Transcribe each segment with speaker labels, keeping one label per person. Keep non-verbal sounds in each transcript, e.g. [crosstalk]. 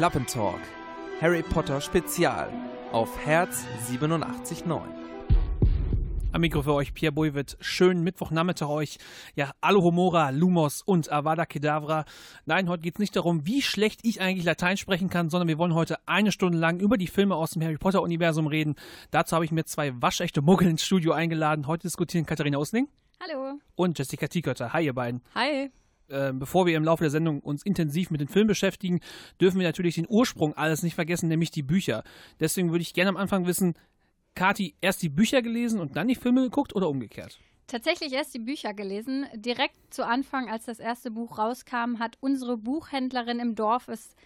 Speaker 1: Klappentalk. Harry Potter Spezial auf Herz 87.9.
Speaker 2: Am Mikro für euch Pierre Boivet. Schönen Mittwochnachmittag euch. Ja, Alohomora, Lumos und Avada Kedavra. Nein, heute geht es nicht darum, wie schlecht ich eigentlich Latein sprechen kann, sondern wir wollen heute eine Stunde lang über die Filme aus dem Harry Potter Universum reden. Dazu habe ich mir zwei waschechte Muggel ins Studio eingeladen. Heute diskutieren Katharina Osling.
Speaker 3: Hallo.
Speaker 2: Und Jessica Tiekötter. Hi, ihr beiden.
Speaker 3: Hi.
Speaker 2: Äh, bevor wir im Laufe der Sendung uns intensiv mit dem Film beschäftigen, dürfen wir natürlich den Ursprung alles nicht vergessen, nämlich die Bücher. Deswegen würde ich gerne am Anfang wissen, Kati, erst die Bücher gelesen und dann die Filme geguckt oder umgekehrt?
Speaker 3: Tatsächlich erst die Bücher gelesen. Direkt zu Anfang, als das erste Buch rauskam, hat unsere Buchhändlerin im Dorf es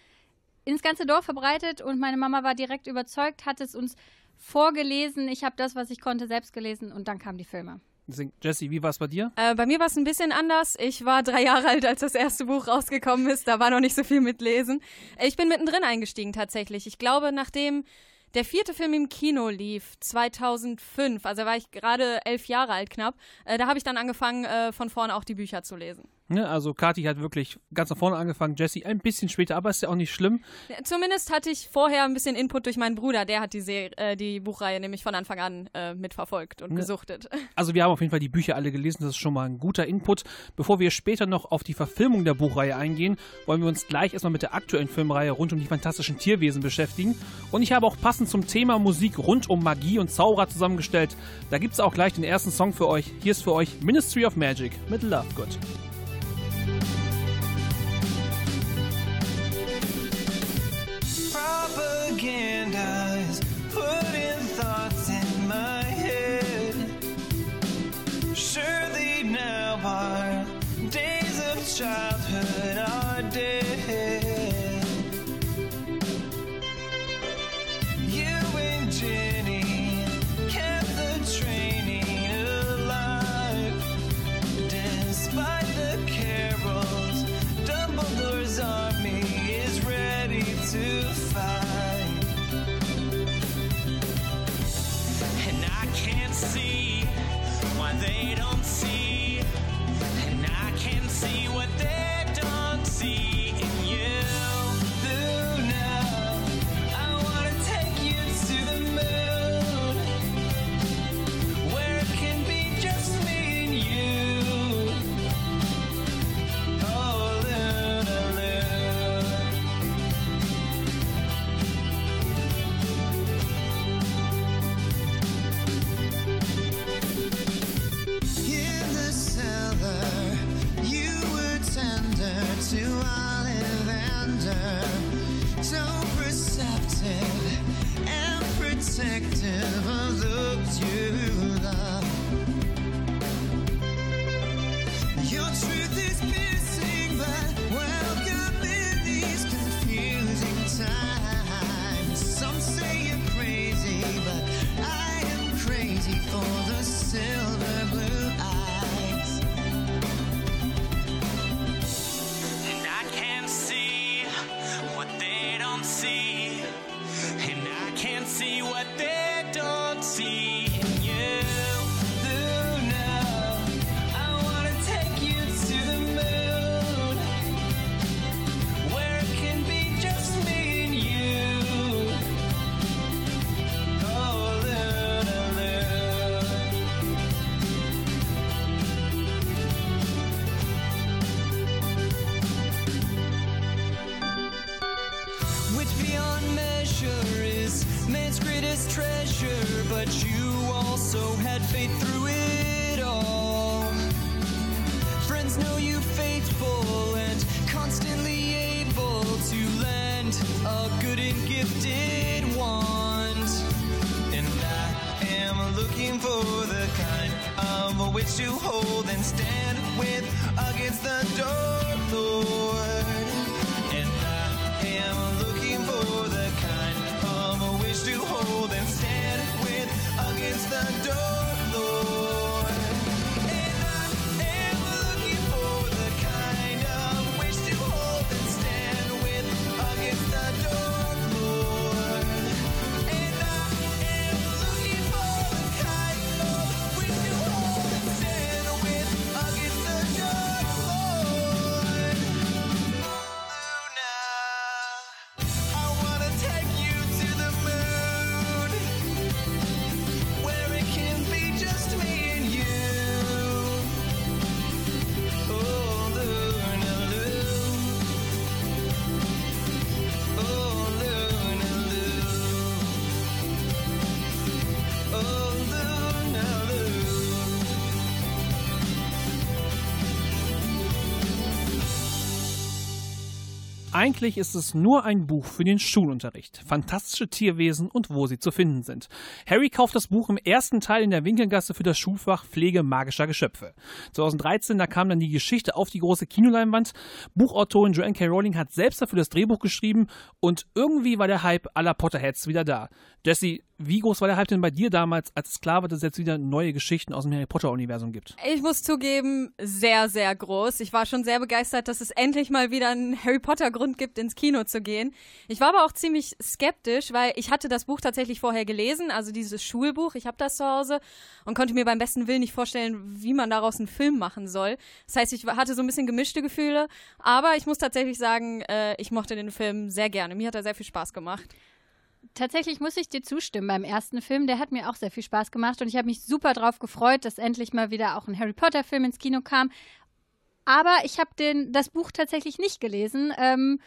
Speaker 3: ins ganze Dorf verbreitet und meine Mama war direkt überzeugt, hat es uns vorgelesen. Ich habe das, was ich konnte, selbst gelesen und dann kamen die Filme.
Speaker 2: Jesse, wie war es bei dir?
Speaker 4: Äh, bei mir war es ein bisschen anders. Ich war drei Jahre alt, als das erste Buch rausgekommen ist. Da war noch nicht so viel mit Lesen. Ich bin mittendrin eingestiegen tatsächlich. Ich glaube, nachdem der vierte Film im Kino lief 2005, also war ich gerade elf Jahre alt knapp, äh, da habe ich dann angefangen, äh, von vorne auch die Bücher zu lesen.
Speaker 2: Ne, also Kati hat wirklich ganz nach vorne angefangen, Jesse ein bisschen später, aber ist ja auch nicht schlimm.
Speaker 4: Zumindest hatte ich vorher ein bisschen Input durch meinen Bruder, der hat die, Se äh, die Buchreihe nämlich von Anfang an äh, mitverfolgt und ne. gesuchtet. [laughs]
Speaker 2: Also wir haben auf jeden Fall die Bücher alle gelesen, das ist schon mal ein guter Input. Bevor wir später noch auf die Verfilmung der Buchreihe eingehen, wollen wir uns gleich erstmal mit der aktuellen Filmreihe rund um die fantastischen Tierwesen beschäftigen. Und ich habe auch passend zum Thema Musik rund um Magie und Zauberer zusammengestellt. Da gibt es auch gleich den ersten Song für euch. Hier ist für euch Ministry of Magic mit Love weekend eyes, putting thoughts in my head. Sure, they now are days of childhood.
Speaker 5: Eigentlich ist es nur ein Buch für den Schulunterricht. Fantastische Tierwesen und wo sie zu finden sind. Harry kauft das Buch im ersten Teil in der Winkelgasse für das Schulfach Pflege magischer Geschöpfe. 2013, da kam dann die Geschichte auf die große Kinoleinwand. Buchautorin Joanne K. Rowling hat selbst dafür das Drehbuch geschrieben und irgendwie war der Hype aller Potterheads wieder da. Jesse, wie groß war der Hype denn bei dir damals, als es klar war, dass es jetzt wieder neue Geschichten aus dem Harry Potter-Universum gibt?
Speaker 4: Ich muss zugeben, sehr, sehr groß. Ich war schon sehr begeistert, dass es endlich mal wieder einen Harry Potter-Grund gibt, ins Kino zu gehen. Ich war aber auch ziemlich skeptisch, weil ich hatte das Buch tatsächlich vorher gelesen, also dieses Schulbuch. Ich habe das zu Hause und konnte mir beim besten Willen nicht vorstellen, wie man daraus einen Film machen soll. Das heißt, ich hatte so ein bisschen gemischte Gefühle, aber ich muss tatsächlich sagen, äh, ich mochte den Film sehr gerne. Mir hat er sehr viel Spaß gemacht
Speaker 3: tatsächlich muss ich dir zustimmen beim ersten Film. Der hat mir auch sehr viel Spaß gemacht und ich habe mich super drauf gefreut, dass endlich mal wieder auch ein Harry Potter-Film ins Kino kam. Aber ich habe das Buch tatsächlich nicht gelesen ähm,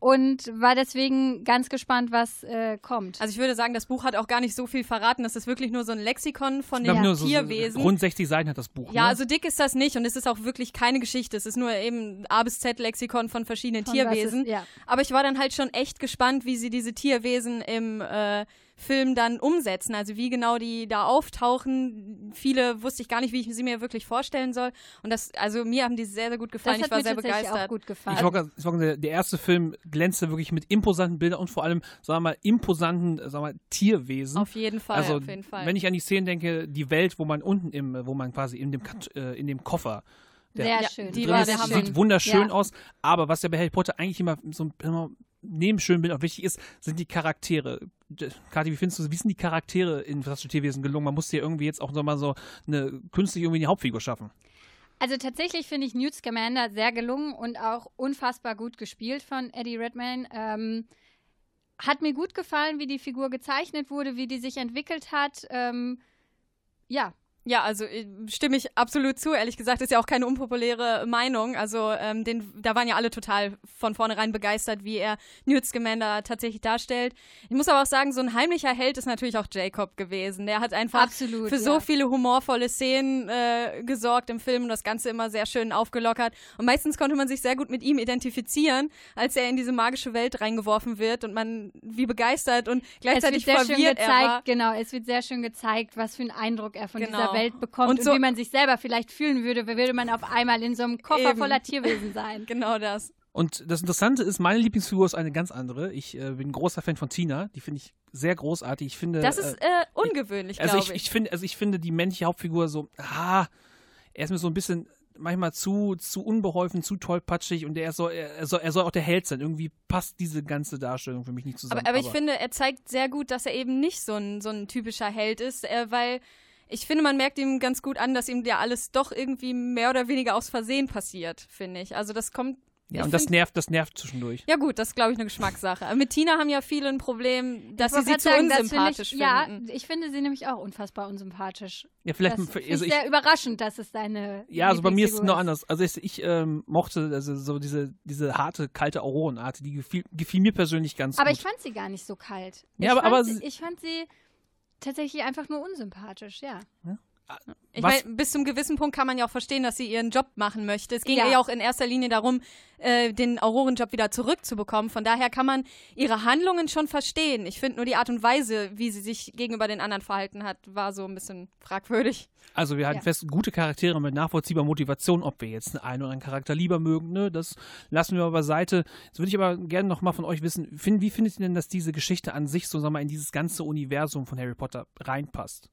Speaker 3: und war deswegen ganz gespannt, was äh, kommt.
Speaker 4: Also ich würde sagen, das Buch hat auch gar nicht so viel verraten. Das ist wirklich nur so ein Lexikon von den Tierwesen.
Speaker 5: So, so rund 60 Seiten hat das Buch.
Speaker 4: Ja,
Speaker 5: ne?
Speaker 4: also dick ist das nicht und es ist auch wirklich keine Geschichte. Es ist nur eben A bis Z Lexikon von verschiedenen
Speaker 3: Von
Speaker 4: Tierwesen.
Speaker 3: Ist, ja.
Speaker 4: Aber ich war dann halt schon echt gespannt, wie sie diese Tierwesen im äh, Film dann umsetzen. Also wie genau die da auftauchen. Viele wusste ich gar nicht, wie ich sie mir wirklich vorstellen soll. Und das, also mir haben die sehr, sehr gut gefallen.
Speaker 3: Das
Speaker 4: ich war
Speaker 3: mir
Speaker 4: sehr begeistert.
Speaker 3: Auch gut gefallen.
Speaker 5: Ich wollte sagen, der, der erste Film glänzte wirklich mit imposanten Bildern und vor allem, sagen wir mal, imposanten, sagen wir mal, Tierwesen.
Speaker 4: Auf jeden Fall,
Speaker 5: also,
Speaker 4: auf jeden Fall.
Speaker 5: Wenn ich an die Szenen denke, die Welt, wo man unten im, wo man quasi in dem, Kat- äh, in dem Koffer der
Speaker 3: Sehr schön.
Speaker 4: die
Speaker 5: drin
Speaker 4: war
Speaker 5: ist, sieht wunderschön
Speaker 3: Ja.
Speaker 5: aus, aber was ja bei Harry Potter eigentlich immer so immer neben schönen Bildern auch wichtig ist, sind die Charaktere. Kathi, wie findest du, wie sind die Charaktere in Tierwesen gelungen? Man muss ja irgendwie jetzt auch nochmal so eine künstlich irgendwie eine Hauptfigur schaffen.
Speaker 3: Also tatsächlich finde ich Newt Scamander sehr gelungen und auch unfassbar gut gespielt von Eddie Redmayne. Ähm, hat mir gut gefallen, wie die Figur gezeichnet wurde, wie die sich entwickelt hat. Ähm, ja,
Speaker 4: Ja, also äh, stimme ich absolut zu. Ehrlich gesagt ist ja auch keine unpopuläre Meinung. Also ähm, den, da waren ja alle total von vornherein begeistert, wie er Newt Scamander tatsächlich darstellt. Ich muss aber auch sagen, so ein heimlicher Held ist natürlich auch Jacob gewesen. Der hat einfach
Speaker 3: absolut.
Speaker 4: für
Speaker 3: ja.
Speaker 4: so viele humorvolle Szenen äh, gesorgt im Film und das Ganze immer sehr schön aufgelockert. Und meistens konnte man sich sehr gut mit ihm identifizieren, als er in diese magische Welt reingeworfen wird und man wie begeistert und
Speaker 3: es wird
Speaker 4: gleichzeitig
Speaker 3: sehr schön
Speaker 4: verwirrt er war.
Speaker 3: gezeigt, genau, es wird sehr schön gezeigt, was für einen Eindruck er von
Speaker 4: Genau.
Speaker 3: dieser Welt bekommt
Speaker 4: Und
Speaker 3: und,
Speaker 4: so-
Speaker 3: wie man sich selber vielleicht fühlen würde, würde man auf einmal in so einem Koffer
Speaker 4: Eben.
Speaker 3: voller Tierwesen sein. [laughs]
Speaker 4: Genau das.
Speaker 5: Und das Interessante ist, meine Lieblingsfigur ist eine ganz andere. Ich äh, bin ein großer Fan von Tina. Die finde ich sehr großartig. Ich finde,
Speaker 4: Das
Speaker 5: äh,
Speaker 4: ist äh, ungewöhnlich,
Speaker 5: also
Speaker 4: glaube
Speaker 5: ich, ich finde, also ich finde die männliche Hauptfigur so, ah, er ist mir so ein bisschen manchmal zu, zu unbeholfen, zu tollpatschig und er soll, er soll, er soll auch der Held sein. Irgendwie passt diese ganze Darstellung für mich nicht zusammen.
Speaker 4: Aber, aber ich finde, er zeigt sehr gut, dass er eben nicht so ein, so ein typischer Held ist, äh, weil ich finde, man merkt ihm ganz gut an, dass ihm ja alles doch irgendwie mehr oder weniger aus Versehen passiert, finde ich. Also das kommt.
Speaker 5: ja, und das nervt, das nervt zwischendurch.
Speaker 4: Ja gut, das ist, glaube ich, eine Geschmackssache. Aber mit Tina haben ja viele ein Problem, dass
Speaker 3: Ich
Speaker 4: sie sie zu
Speaker 3: sagen, das
Speaker 4: unsympathisch
Speaker 3: find ich, Ja,
Speaker 4: finden.
Speaker 3: ich finde sie nämlich auch unfassbar unsympathisch.
Speaker 5: Ja, vielleicht,
Speaker 3: das
Speaker 5: also ich,
Speaker 3: sehr überraschend, dass es deine
Speaker 5: ja, also bei mir ist es noch anders. Also ich, ich ähm, mochte also so diese, diese harte, kalte Aurorenart, die gefiel, gefiel mir persönlich ganz
Speaker 3: Aber
Speaker 5: gut.
Speaker 3: ich fand sie gar nicht so kalt.
Speaker 5: Ja,
Speaker 3: ich
Speaker 5: aber-
Speaker 3: fand
Speaker 5: aber
Speaker 3: sie,
Speaker 5: sie-
Speaker 3: ich fand sie tatsächlich einfach nur unsympathisch, ja.
Speaker 4: Ich meine, bis zum gewissen Punkt kann man ja auch verstehen, dass sie ihren Job machen möchte. Es ging
Speaker 3: Ja.
Speaker 4: ja auch in erster Linie darum, äh, den Aurorenjob wieder zurückzubekommen. Von daher kann man ihre Handlungen schon verstehen. Ich finde nur die Art und Weise, wie sie sich gegenüber den anderen verhalten hat, war so ein bisschen fragwürdig.
Speaker 5: Also wir halten
Speaker 3: Ja.
Speaker 5: fest, gute Charaktere mit nachvollziehbarer Motivation, ob wir jetzt einen oder anderen Charakter lieber mögen, ne, das lassen wir mal beiseite. Jetzt würde ich aber gerne noch mal von euch wissen, wie findet ihr denn, dass diese Geschichte an sich so sag mal in dieses ganze Universum von Harry Potter reinpasst?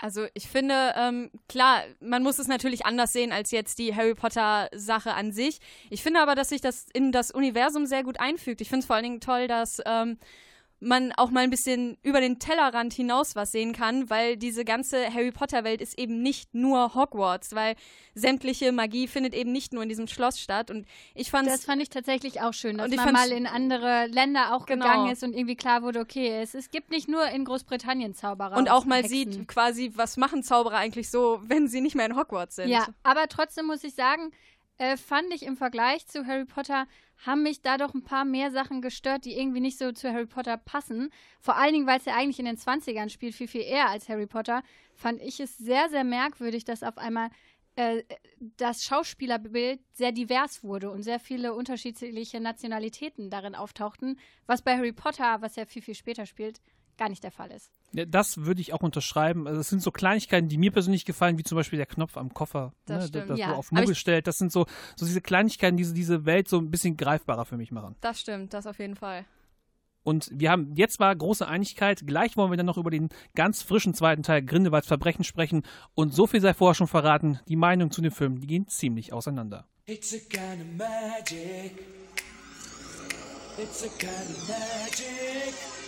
Speaker 4: Also ich finde, ähm, klar, man muss es natürlich anders sehen als jetzt die Harry Potter-Sache an sich. Ich finde aber, dass sich das in das Universum sehr gut einfügt. Ich finde es vor allen Dingen toll, dass ähm, man auch mal ein bisschen über den Tellerrand hinaus was sehen kann, weil diese ganze Harry Potter-Welt ist eben nicht nur Hogwarts, weil sämtliche Magie findet eben nicht nur in diesem Schloss statt. Und ich fand
Speaker 3: Das fand ich tatsächlich auch schön, dass man mal in andere Länder auch
Speaker 4: Genau.
Speaker 3: gegangen ist und irgendwie klar wurde, okay, es, es gibt nicht nur in Großbritannien Zauberer.
Speaker 4: und auch mal
Speaker 3: Hexen.
Speaker 4: sieht quasi, was machen Zauberer eigentlich so, wenn sie nicht mehr in Hogwarts sind.
Speaker 3: Ja, aber trotzdem muss ich sagen, äh, fand ich im Vergleich zu Harry Potter, haben mich da doch ein paar mehr Sachen gestört, die irgendwie nicht so zu Harry Potter passen. Vor allen Dingen, weil es ja eigentlich in den 20ern spielt, viel, viel eher als Harry Potter, fand ich es sehr, sehr merkwürdig, dass auf einmal äh, das Schauspielerbild sehr divers wurde und sehr viele unterschiedliche Nationalitäten darin auftauchten, was bei Harry Potter, was ja viel, viel später spielt, gar nicht der Fall ist.
Speaker 5: Ja, das würde ich auch unterschreiben. Also es sind so Kleinigkeiten, die mir persönlich gefallen, wie zum Beispiel der Knopf am Koffer,
Speaker 4: Das
Speaker 5: ne,
Speaker 4: stimmt,
Speaker 5: das
Speaker 3: ja.
Speaker 5: so auf Muggel stellt. Das sind so, so diese Kleinigkeiten, die so diese Welt so ein bisschen greifbarer für mich machen.
Speaker 4: Das stimmt, das auf jeden Fall.
Speaker 5: Und wir haben, jetzt war große Einigkeit. Gleich wollen wir dann noch über den ganz frischen zweiten Teil Grindelwalds Verbrechen sprechen. Und so viel sei vorher schon verraten, die Meinungen zu dem Film, die gehen ziemlich auseinander.
Speaker 6: It's a kind of magic. It's a kind of magic.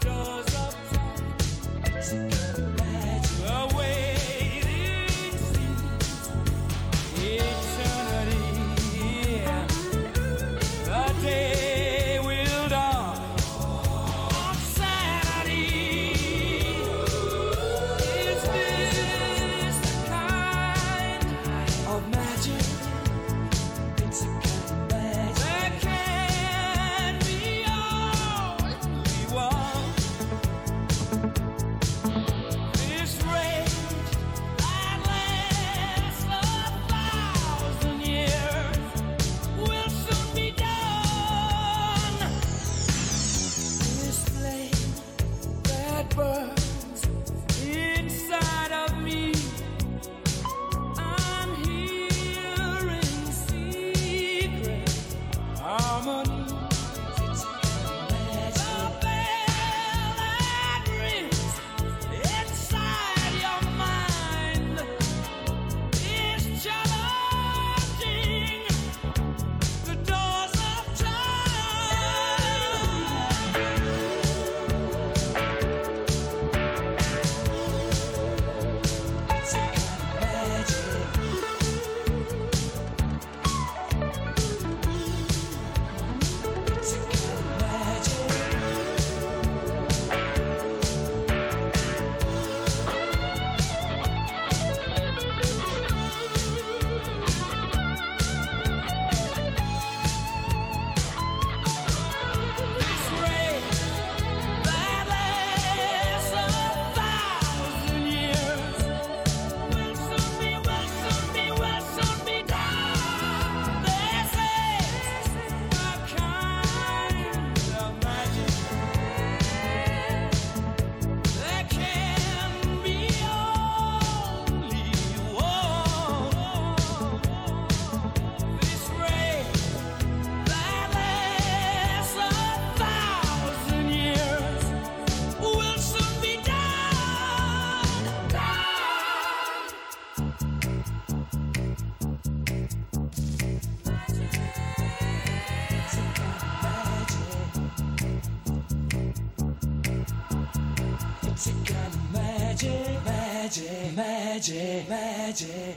Speaker 6: doors magic, magic,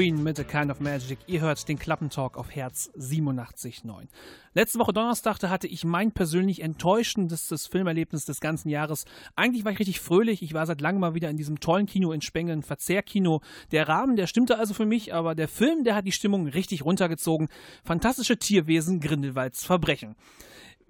Speaker 5: Queen mit A Kind of Magic. Ihr hört den Klappentalk auf Herz 87.9. Letzte Woche Donnerstag, da hatte ich mein persönlich enttäuschendestes Filmerlebnis des ganzen Jahres. Eigentlich war ich richtig fröhlich. Ich war seit langem mal wieder in diesem tollen Kino in Spengeln, Verzehrkino. Der Rahmen, der stimmte also für mich, aber der Film, der hat die Stimmung richtig runtergezogen. Fantastische Tierwesen, Grindelwalds Verbrechen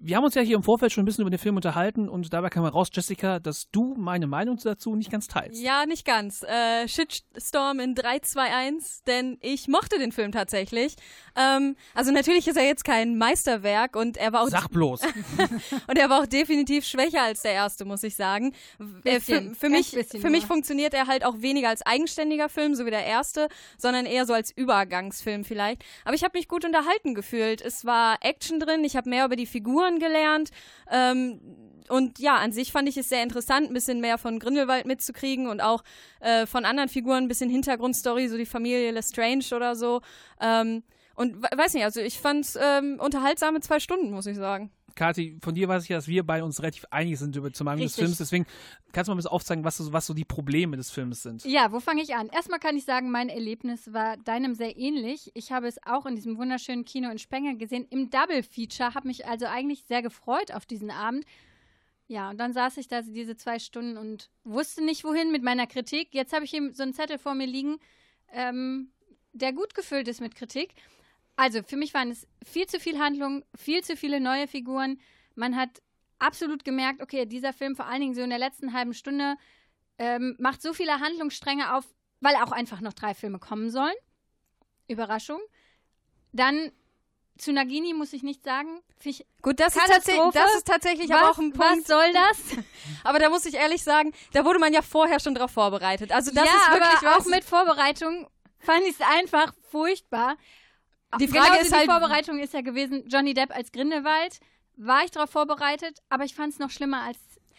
Speaker 5: wir haben uns ja hier im Vorfeld schon ein bisschen über den Film unterhalten und dabei kam heraus, Jessica, dass du meine Meinung dazu nicht ganz teilst.
Speaker 4: Ja, nicht ganz. Äh, Shitstorm in 3, 2, 1, denn ich mochte den Film tatsächlich. Ähm, also natürlich ist er jetzt kein Meisterwerk und er war auch
Speaker 5: Sag bloß. [laughs]
Speaker 4: und er war auch definitiv schwächer als der erste, muss ich sagen. Äh, für, für mich, für mich funktioniert er halt auch weniger als eigenständiger Film, so wie der erste, sondern eher so als Übergangsfilm vielleicht. Aber ich habe mich gut unterhalten gefühlt. Es war Action drin, ich habe mehr über die Figuren Figuren gelernt. Ähm, und ja, an sich fand ich es sehr interessant, ein bisschen mehr von Grindelwald mitzukriegen und auch äh, von anderen Figuren ein bisschen Hintergrundstory, so die Familie Lestrange oder so. Ähm, und weiß nicht, also ich fand es ähm, unterhaltsame zwei Stunden, muss ich sagen.
Speaker 5: Kathi, von dir weiß ich ja, dass wir bei uns relativ einig sind über zum Meinung des Films. Deswegen kannst du mal ein bisschen aufzeigen, was so, was so die Probleme des Films sind.
Speaker 3: Ja, wo fange ich an? Erstmal kann ich sagen, mein Erlebnis war deinem sehr ähnlich. Ich habe es auch in diesem wunderschönen Kino in Spenge gesehen, im Double Feature. Habe mich also eigentlich sehr gefreut auf diesen Abend. Ja, und dann saß ich da diese zwei Stunden und wusste nicht, wohin mit meiner Kritik. Jetzt habe ich eben so einen Zettel vor mir liegen, ähm, der gut gefüllt ist mit Kritik. Also für mich waren es viel zu viel Handlung, viel zu viele neue Figuren. Man hat absolut gemerkt, okay, dieser Film vor allen Dingen so in der letzten halben Stunde ähm, macht so viele Handlungsstränge auf, weil auch einfach noch drei Filme kommen sollen. Überraschung. Dann zu Nagini muss ich nicht sagen. Ich
Speaker 4: Gut, das ist, das ist, tatsächlich was, aber auch ein Punkt.
Speaker 3: Was soll das? [laughs]
Speaker 4: aber da muss ich ehrlich sagen, da wurde man ja vorher schon drauf vorbereitet. Also das
Speaker 3: ja,
Speaker 4: ist wirklich
Speaker 3: aber
Speaker 4: was.
Speaker 3: auch mit Vorbereitung fand ich es einfach furchtbar.
Speaker 4: Die Frage
Speaker 3: genau,
Speaker 4: ist
Speaker 3: die
Speaker 4: halt,
Speaker 3: Vorbereitung ist ja gewesen, Johnny Depp als Grindelwald. War ich darauf vorbereitet, aber ich fand es noch schlimmer als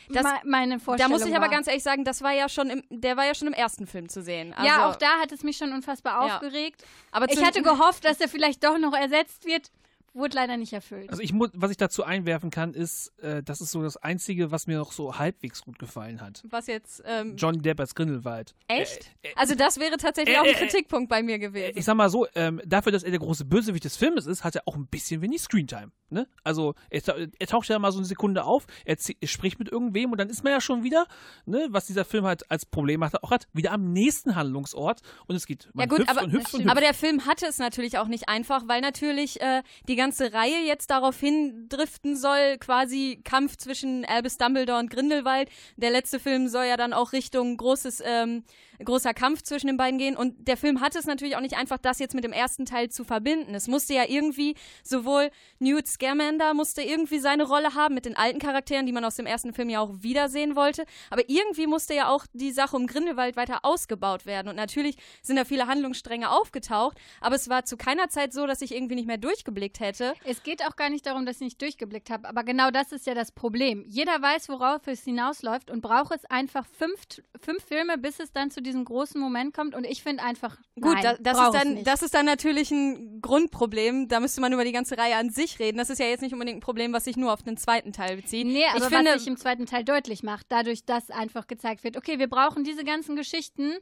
Speaker 3: das, meine Vorstellung.
Speaker 4: Da muss ich aber
Speaker 3: war.
Speaker 4: ganz ehrlich sagen, das war ja schon im, der war ja schon im ersten Film zu sehen. Also,
Speaker 3: ja, auch da hat es mich schon unfassbar
Speaker 4: ja.
Speaker 3: aufgeregt.
Speaker 4: Aber
Speaker 3: ich hatte gehofft, dass er vielleicht doch noch ersetzt wird. Wurde leider nicht erfüllt.
Speaker 5: Also ich muss, was ich dazu einwerfen kann, ist, äh, das ist so das Einzige, was mir noch so halbwegs gut gefallen hat.
Speaker 4: Was jetzt? Ähm,
Speaker 5: Johnny Depp als Grindelwald.
Speaker 4: Echt? Äh, äh, also das wäre tatsächlich auch ein Kritikpunkt bei mir gewesen.
Speaker 5: Ich sag mal so, ähm, dafür, dass er der große Bösewicht des Filmes ist, hat er auch ein bisschen wenig Screentime. Ne? Also er, er, taucht ja mal so eine Sekunde auf, er, er, spricht mit irgendwem und dann ist man ja schon wieder, ne, was dieser Film halt als Problem hat, auch hat, wieder am nächsten Handlungsort und es geht.
Speaker 4: Man ja gut,
Speaker 5: hüpft
Speaker 4: aber,
Speaker 5: und hüpft und hüpft.
Speaker 4: aber der Film hatte es natürlich auch nicht einfach, weil natürlich äh, die ganze Reihe jetzt darauf hindriften soll, quasi Kampf zwischen Albus Dumbledore und Grindelwald. Der letzte Film soll ja dann auch Richtung großes ähm, großer Kampf zwischen den beiden gehen. Und der Film hatte es natürlich auch nicht einfach, das jetzt mit dem ersten Teil zu verbinden. Es musste ja irgendwie sowohl Newt Scamander musste irgendwie seine Rolle haben mit den alten Charakteren, die man aus dem ersten Film ja auch wiedersehen wollte. Aber irgendwie musste ja auch die Sache um Grindelwald weiter ausgebaut werden. Und natürlich sind da viele Handlungsstränge aufgetaucht. Aber es war zu keiner Zeit so, dass ich irgendwie nicht mehr durchgeblickt hätte.
Speaker 3: Es geht auch gar nicht darum, dass ich nicht durchgeblickt habe. Aber genau das ist ja das Problem. Jeder weiß, worauf es hinausläuft und braucht es einfach fünf, fünf Filme, bis es dann zu diesem großen Moment kommt. Und ich finde einfach,
Speaker 4: gut,
Speaker 3: nein,
Speaker 4: da, das, ist dann, das ist dann natürlich ein Grundproblem. Da müsste man über die ganze Reihe an sich reden. Das ist ja jetzt nicht unbedingt ein Problem, was sich nur auf den zweiten Teil bezieht.
Speaker 3: Nee, aber
Speaker 4: ich finde,
Speaker 3: was sich im zweiten Teil deutlich macht, dadurch, dass einfach gezeigt wird, okay, wir brauchen diese ganzen Geschichten,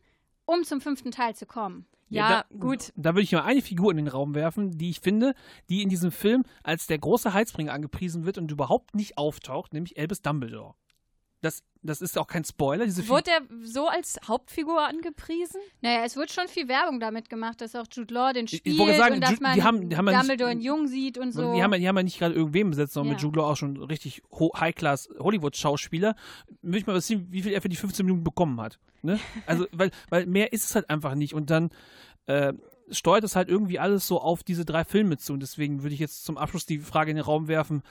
Speaker 3: um zum fünften Teil zu kommen.
Speaker 4: Ja, da, gut.
Speaker 5: Da würde ich mal eine Figur in den Raum werfen, die ich finde, die in diesem Film als der große Heizbringer angepriesen wird und überhaupt nicht auftaucht, nämlich Albus Dumbledore. Das, das ist auch kein Spoiler. Diese
Speaker 4: Wurde der so als Hauptfigur angepriesen?
Speaker 3: Naja, es wird schon viel Werbung damit gemacht, dass auch Jude Law den spielt
Speaker 5: ich, ich sagen,
Speaker 3: und dass
Speaker 5: Jude,
Speaker 3: man
Speaker 5: die haben, die haben
Speaker 3: Dumbledore
Speaker 5: ja
Speaker 3: nicht, in Jung sieht und so.
Speaker 5: Die haben, die haben ja nicht gerade irgendwem besetzt, sondern
Speaker 3: Ja.
Speaker 5: mit Jude Law auch schon richtig High-Class Hollywood-Schauspieler. Möchte ich mal was sehen, wie viel er für die 15 Minuten bekommen hat. Ne? [laughs] Also, weil, weil mehr ist es halt einfach nicht. Und dann äh, steuert es halt irgendwie alles so auf diese drei Filme zu. Und deswegen würde ich jetzt zum Abschluss die Frage in den Raum werfen,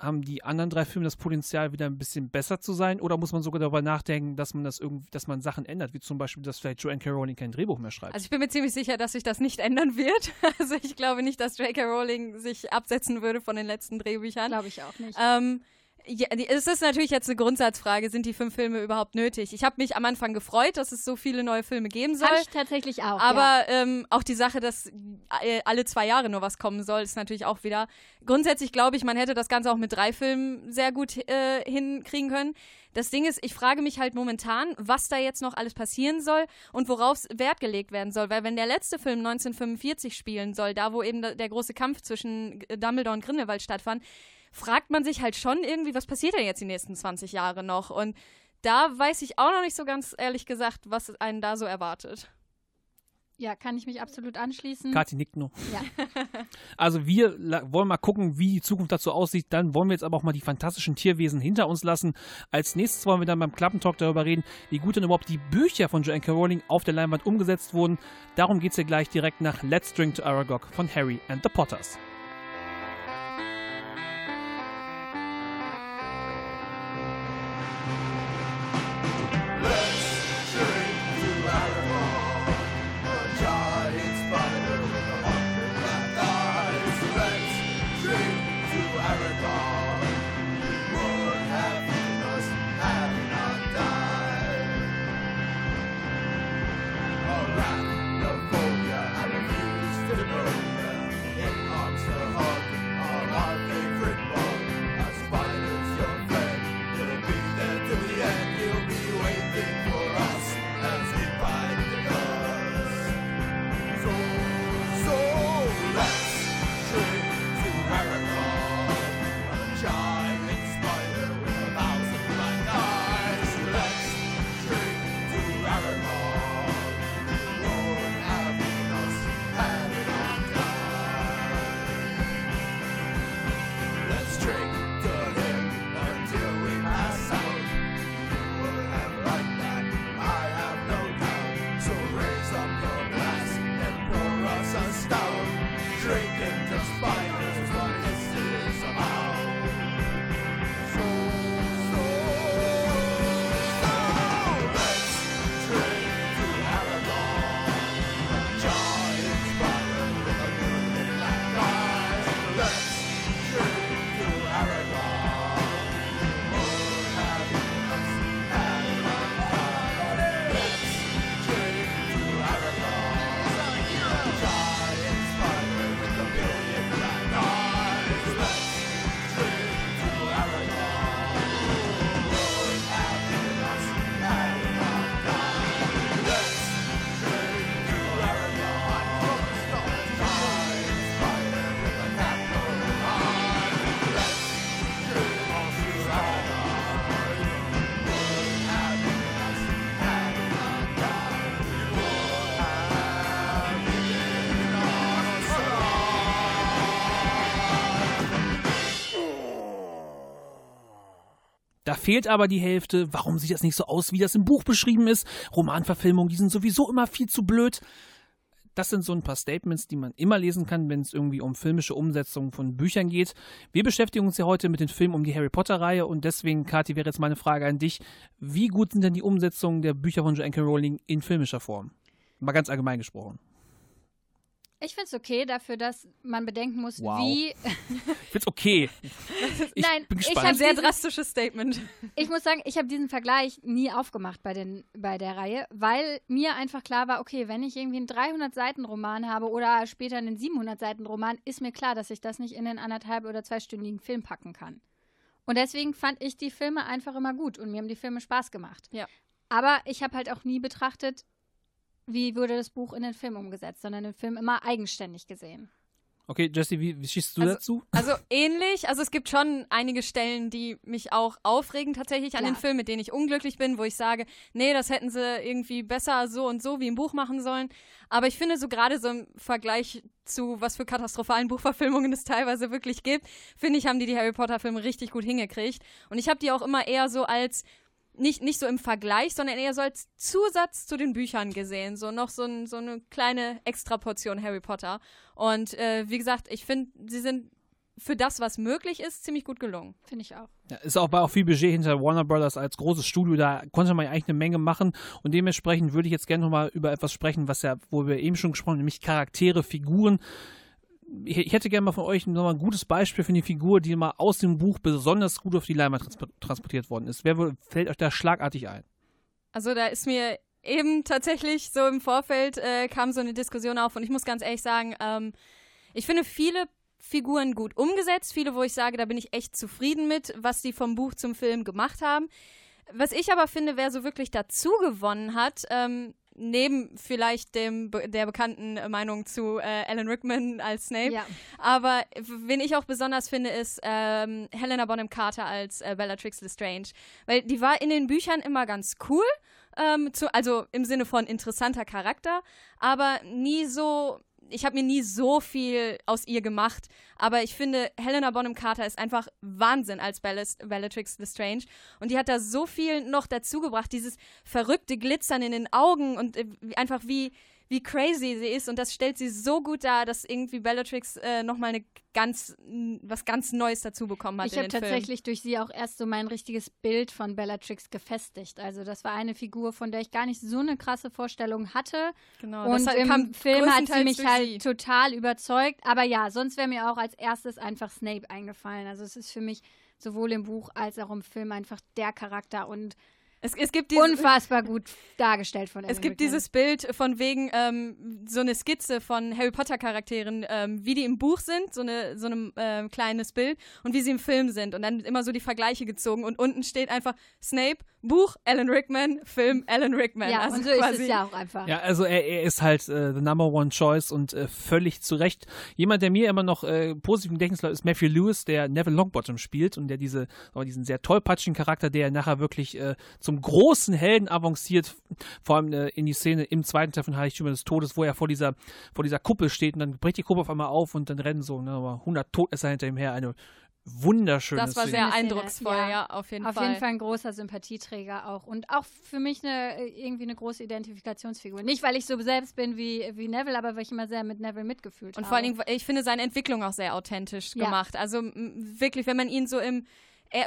Speaker 5: haben die anderen drei Filme das Potenzial, wieder ein bisschen besser zu sein? Oder muss man sogar darüber nachdenken, dass man das irgendwie, dass man Sachen ändert, wie zum Beispiel, dass vielleicht Joanne K. Rowling kein Drehbuch mehr schreibt?
Speaker 4: Also ich bin mir ziemlich sicher, dass sich das nicht ändern wird. [laughs] Also ich glaube nicht, dass J.K. Rowling sich absetzen würde von den letzten Drehbüchern.
Speaker 3: Glaube ich auch nicht.
Speaker 4: Ähm, ja, es ist natürlich jetzt eine Grundsatzfrage, sind die fünf Filme überhaupt nötig? Ich habe mich am Anfang gefreut, dass es so viele neue Filme geben soll.
Speaker 3: Ich tatsächlich auch.
Speaker 4: Aber
Speaker 3: ja.
Speaker 4: ähm, auch die Sache, dass äh, alle zwei Jahre nur was kommen soll, ist natürlich auch wieder. Grundsätzlich glaube ich, man hätte das Ganze auch mit drei Filmen sehr gut äh, hinkriegen können. Das Ding ist, ich frage mich halt momentan, was da jetzt noch alles passieren soll und worauf Wert gelegt werden soll. Weil wenn der letzte Film 1945 spielen soll, da wo eben der große Kampf zwischen Dumbledore und Grindelwald stattfand, fragt man sich halt schon irgendwie, was passiert denn jetzt die nächsten 20 Jahre noch? Und da weiß ich auch noch nicht so ganz ehrlich gesagt, was einen da so erwartet.
Speaker 3: Ja, kann ich mich absolut anschließen.
Speaker 7: Kathi nickt nur.
Speaker 3: Ja. [laughs]
Speaker 7: Also wir wollen mal gucken, wie die Zukunft dazu aussieht. Dann wollen wir jetzt aber auch mal die fantastischen Tierwesen hinter uns lassen. Als nächstes wollen wir dann beim Klappentalk darüber reden, wie gut denn überhaupt die Bücher von Joanne Rowling auf der Leinwand umgesetzt wurden. Darum geht es ja gleich direkt nach Let's Drink to Aragog von Harry and the Potters. Da fehlt aber die Hälfte. Warum sieht das nicht so aus, wie das im Buch beschrieben ist? Romanverfilmungen, die sind sowieso immer viel zu blöd. Das sind so ein paar Statements, die man immer lesen kann, wenn es irgendwie um filmische Umsetzungen von Büchern geht. Wir beschäftigen uns ja heute mit den Filmen um die Harry Potter-Reihe und deswegen, Kathi, wäre jetzt meine Frage an dich. Wie gut sind denn die Umsetzungen der Bücher von Joanne Rowling in filmischer Form? Mal ganz allgemein gesprochen.
Speaker 3: Ich finde es okay dafür, dass man bedenken muss,
Speaker 7: Wow.
Speaker 3: wie.
Speaker 7: Ich [laughs] [laughs] find's okay. Ich
Speaker 3: Nein,
Speaker 7: bin
Speaker 3: ich
Speaker 7: gespannt.
Speaker 3: hab
Speaker 4: Ein sehr
Speaker 3: diesen-
Speaker 4: drastisches Statement.
Speaker 3: Ich muss sagen, ich habe diesen Vergleich nie aufgemacht bei, den, bei der Reihe, weil mir einfach klar war, okay, wenn ich irgendwie einen 300-Seiten-Roman habe oder später einen 700-Seiten-Roman, ist mir klar, dass ich das nicht in einen anderthalb- oder zweistündigen Film packen kann. Und deswegen fand ich die Filme einfach immer gut und mir haben die Filme Spaß gemacht.
Speaker 4: Ja.
Speaker 3: Aber ich habe halt auch nie betrachtet, wie wurde das Buch in den Film umgesetzt, sondern den Film immer eigenständig gesehen.
Speaker 7: Okay, Jesse, wie, wie schießt du
Speaker 4: Also-
Speaker 7: dazu?
Speaker 4: Also ähnlich. Also es gibt schon einige Stellen, die mich auch aufregen tatsächlich an
Speaker 3: Klar.
Speaker 4: den Film, mit denen ich unglücklich bin, wo ich sage, nee, das hätten sie irgendwie besser so und so wie im Buch machen sollen. Aber ich finde so gerade so im Vergleich zu was für katastrophalen Buchverfilmungen es teilweise wirklich gibt, finde ich, haben die die Harry Potter Filme richtig gut hingekriegt. Und ich habe die auch immer eher so als nicht, nicht so im Vergleich, sondern eher so als Zusatz zu den Büchern gesehen. So noch so, ein, so eine kleine Extraportion Harry Potter. Und äh, wie gesagt, ich finde, sie sind für das, was möglich ist, ziemlich gut gelungen.
Speaker 3: Finde ich auch.
Speaker 7: Ja, ist auch bei auch viel Budget hinter Warner Brothers als großes Studio, da konnte man ja eigentlich eine Menge machen und dementsprechend würde ich jetzt gerne nochmal über etwas sprechen, was ja, wo wir eben schon gesprochen haben, nämlich Charaktere, Figuren.
Speaker 5: Ich, hätte gerne mal von euch nochmal ein gutes Beispiel für eine Figur, die mal aus dem Buch besonders gut auf die Leinwand transpo- transportiert worden ist. Wer fällt euch da schlagartig ein?
Speaker 4: Also da ist mir eben tatsächlich so im Vorfeld äh, kam so eine Diskussion auf und ich muss ganz ehrlich sagen, ähm, ich finde viele Figuren gut umgesetzt, viele, wo ich sage, da bin ich echt zufrieden mit, was die vom Buch zum Film gemacht haben. Was ich aber finde, wer so wirklich dazu gewonnen hat, ähm, neben vielleicht dem der bekannten Meinung zu äh, Alan Rickman als Snape,
Speaker 3: Ja.
Speaker 4: aber wen ich auch besonders finde, ist ähm, Helena Bonham Carter als äh, Bellatrix Lestrange. Weil die war in den Büchern immer ganz cool, ähm, zu, also im Sinne von interessanter Charakter, aber nie so. Ich habe mir nie so viel aus ihr gemacht, aber ich finde, Helena Bonham Carter ist einfach Wahnsinn als Bellatrix Lestrange. Und die hat da so viel noch dazu gebracht, dieses verrückte Glitzern in den Augen und äh, einfach wie, wie crazy sie ist. Und das stellt sie so gut dar, dass irgendwie Bellatrix äh, nochmal eine ganz, was ganz Neues dazu bekommen hat
Speaker 3: Ich habe
Speaker 4: den Film.
Speaker 3: tatsächlich durch sie auch erst so mein richtiges Bild von Bellatrix gefestigt. Also das war eine Figur, von der ich gar nicht so eine krasse Vorstellung hatte.
Speaker 4: Genau,
Speaker 3: Und im Film hat sie mich halt
Speaker 4: sie.
Speaker 3: total überzeugt. Aber ja, sonst wäre mir auch als erstes einfach Snape eingefallen. Also es ist für mich sowohl im Buch als auch im Film einfach der Charakter und
Speaker 4: Es, es gibt diese,
Speaker 3: unfassbar gut dargestellt von
Speaker 4: Es
Speaker 3: Alan
Speaker 4: gibt
Speaker 3: Rickman.
Speaker 4: dieses Bild von wegen ähm, so eine Skizze von Harry Potter Charakteren, ähm, wie die im Buch sind, so eine so ein ähm, kleines Bild und wie sie im Film sind und dann immer so die Vergleiche gezogen und unten steht einfach Snape Buch Alan Rickman Film Alan Rickman.
Speaker 3: Ja,
Speaker 4: also
Speaker 3: und so ist
Speaker 4: quasi
Speaker 3: es ja auch einfach.
Speaker 5: Ja, also er, er ist halt äh, the number one choice und äh, völlig zu Recht. Jemand, der mir immer noch äh, positiv im Gedächtnis ist Matthew Lewis, der Neville Longbottom spielt und der diese, aber diesen sehr tollpatschigen Charakter, der nachher wirklich äh, zum großen Helden avanciert, vor allem äh, in die Szene im zweiten Teil von Heiligtümer des Todes, wo er vor dieser, vor dieser Kuppel steht und dann bricht die Kuppel auf einmal auf und dann rennen so ne, 100 Todesser hinter ihm her. Eine wunderschöne
Speaker 4: das war
Speaker 5: Szene.
Speaker 4: sehr
Speaker 3: Szene,
Speaker 4: eindrucksvoll,
Speaker 3: ja.
Speaker 4: ja, auf jeden
Speaker 3: Auf
Speaker 4: Fall.
Speaker 3: jeden Fall ein großer Sympathieträger auch. Und auch für mich eine, äh, irgendwie eine große Identifikationsfigur. Nicht, weil ich so selbst bin wie, wie Neville, aber weil ich immer sehr mit Neville mitgefühlt
Speaker 4: Und
Speaker 3: habe.
Speaker 4: vor allen Dingen, ich finde seine Entwicklung auch sehr authentisch
Speaker 3: Ja.
Speaker 4: gemacht. Also wirklich, wenn man ihn so im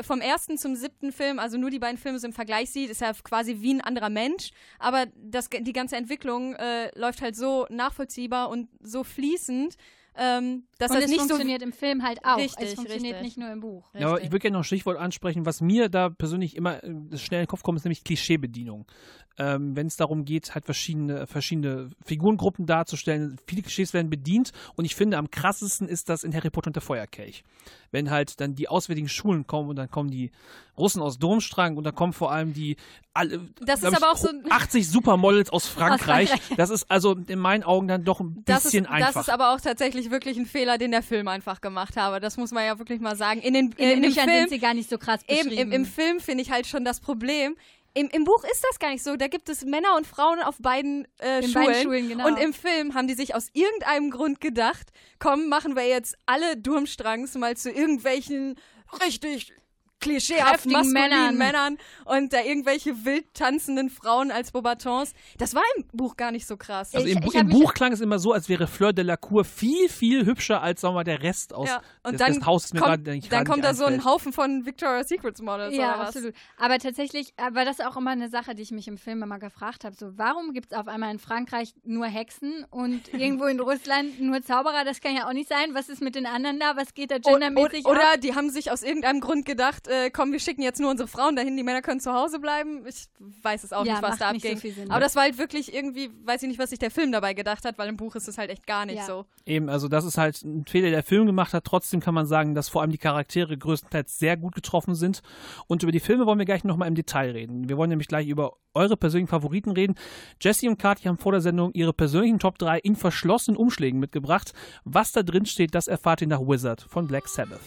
Speaker 4: vom ersten zum siebten Film, also nur die beiden Filme so im Vergleich sieht, ist er quasi wie ein anderer Mensch. Aber das, die ganze Entwicklung äh, läuft halt so nachvollziehbar und so fließend, ähm, dass
Speaker 3: Und
Speaker 4: das
Speaker 3: es
Speaker 4: nicht so.
Speaker 3: funktioniert im Film halt auch.
Speaker 4: Richtig,
Speaker 3: es funktioniert
Speaker 4: richtig.
Speaker 3: nicht nur im Buch.
Speaker 5: Ja, aber
Speaker 4: Richtig.
Speaker 5: ich würde gerne noch ein Stichwort ansprechen, was mir da persönlich immer äh, schnell in den Kopf kommt, ist nämlich Klischeebedienung. Ähm, Wenn es darum geht, halt verschiedene, verschiedene Figurengruppen darzustellen, viele Klischees werden bedient und ich finde, am krassesten ist das in Harry Potter und der Feuerkelch. Wenn halt dann die auswärtigen Schulen kommen und dann kommen die Russen aus Domstrang und dann kommen vor allem die alle,
Speaker 4: Das ist
Speaker 5: ich,
Speaker 4: aber auch so-
Speaker 5: 80 Supermodels aus Frankreich.
Speaker 3: Frankreich.
Speaker 5: Das ist also in meinen Augen dann doch ein
Speaker 4: das
Speaker 5: bisschen
Speaker 4: ist,
Speaker 5: einfach.
Speaker 4: das ist aber auch tatsächlich wirklich ein Fehler, den der Film einfach gemacht habe. Das muss man ja wirklich mal sagen. In den,
Speaker 3: In den
Speaker 4: in dem
Speaker 3: Büchern
Speaker 4: Film,
Speaker 3: sind sie gar nicht so krass
Speaker 4: Eben,
Speaker 3: beschrieben.
Speaker 4: im, im Film finde ich halt schon das Problem. Im, Im Buch ist das gar nicht so. Da gibt es Männer und Frauen auf beiden, äh,
Speaker 3: In
Speaker 4: Schulen.
Speaker 3: beiden Schulen, genau.
Speaker 4: Und im Film haben die sich aus irgendeinem Grund gedacht, komm, machen wir jetzt alle Durmstrangs mal zu irgendwelchen richtig klischeehaften
Speaker 3: Männern.
Speaker 4: Männern und da irgendwelche wild tanzenden Frauen als Bobatons. Das war im Buch gar nicht so krass.
Speaker 5: Also
Speaker 3: Ich-
Speaker 5: im,
Speaker 3: ich
Speaker 5: im Buch klang es immer so, als wäre Fleur de la Cour viel, viel hübscher als sagen wir mal, der Rest aus
Speaker 4: ja. Und
Speaker 5: des,
Speaker 4: dann,
Speaker 5: des Hauses. Mir
Speaker 4: kommt,
Speaker 5: grad
Speaker 4: dann kommt da so ein. Haufen von Victoria's Secrets Models
Speaker 3: ja,
Speaker 4: oder was?
Speaker 3: absolut. Aber tatsächlich, aber das auch immer eine Sache, die ich mich im Film immer gefragt habe. So, warum gibt es auf einmal in Frankreich nur Hexen und [laughs] irgendwo in Russland nur Zauberer? Das kann ja auch nicht sein. Was ist mit den anderen da? Was geht da
Speaker 4: O-
Speaker 3: gendermäßig
Speaker 4: o-
Speaker 3: ab?
Speaker 4: Oder die haben sich aus irgendeinem Grund gedacht, äh, komm, wir schicken jetzt nur unsere Frauen dahin, die Männer können zu Hause bleiben. Ich weiß es auch
Speaker 3: Ja,
Speaker 4: nicht, was da
Speaker 3: so
Speaker 4: abging.
Speaker 3: Sinn.
Speaker 4: Aber das war halt wirklich irgendwie, weiß ich nicht, was sich der Film dabei gedacht hat, weil im Buch ist es halt echt gar nicht
Speaker 3: Ja.
Speaker 4: so.
Speaker 5: Eben, also das ist halt ein Fehler, der der Film gemacht hat. Trotzdem kann man sagen, dass vor allem die Charaktere größtenteils sehr gut getroffen sind. Und über die Filme wollen wir gleich nochmal im Detail reden. Wir wollen nämlich gleich über eure persönlichen Favoriten reden. Jesse und Kathi haben vor der Sendung ihre persönlichen Top 3 in verschlossenen Umschlägen mitgebracht. Was da drin steht, das erfahrt ihr nach Wizard von Black Sabbath.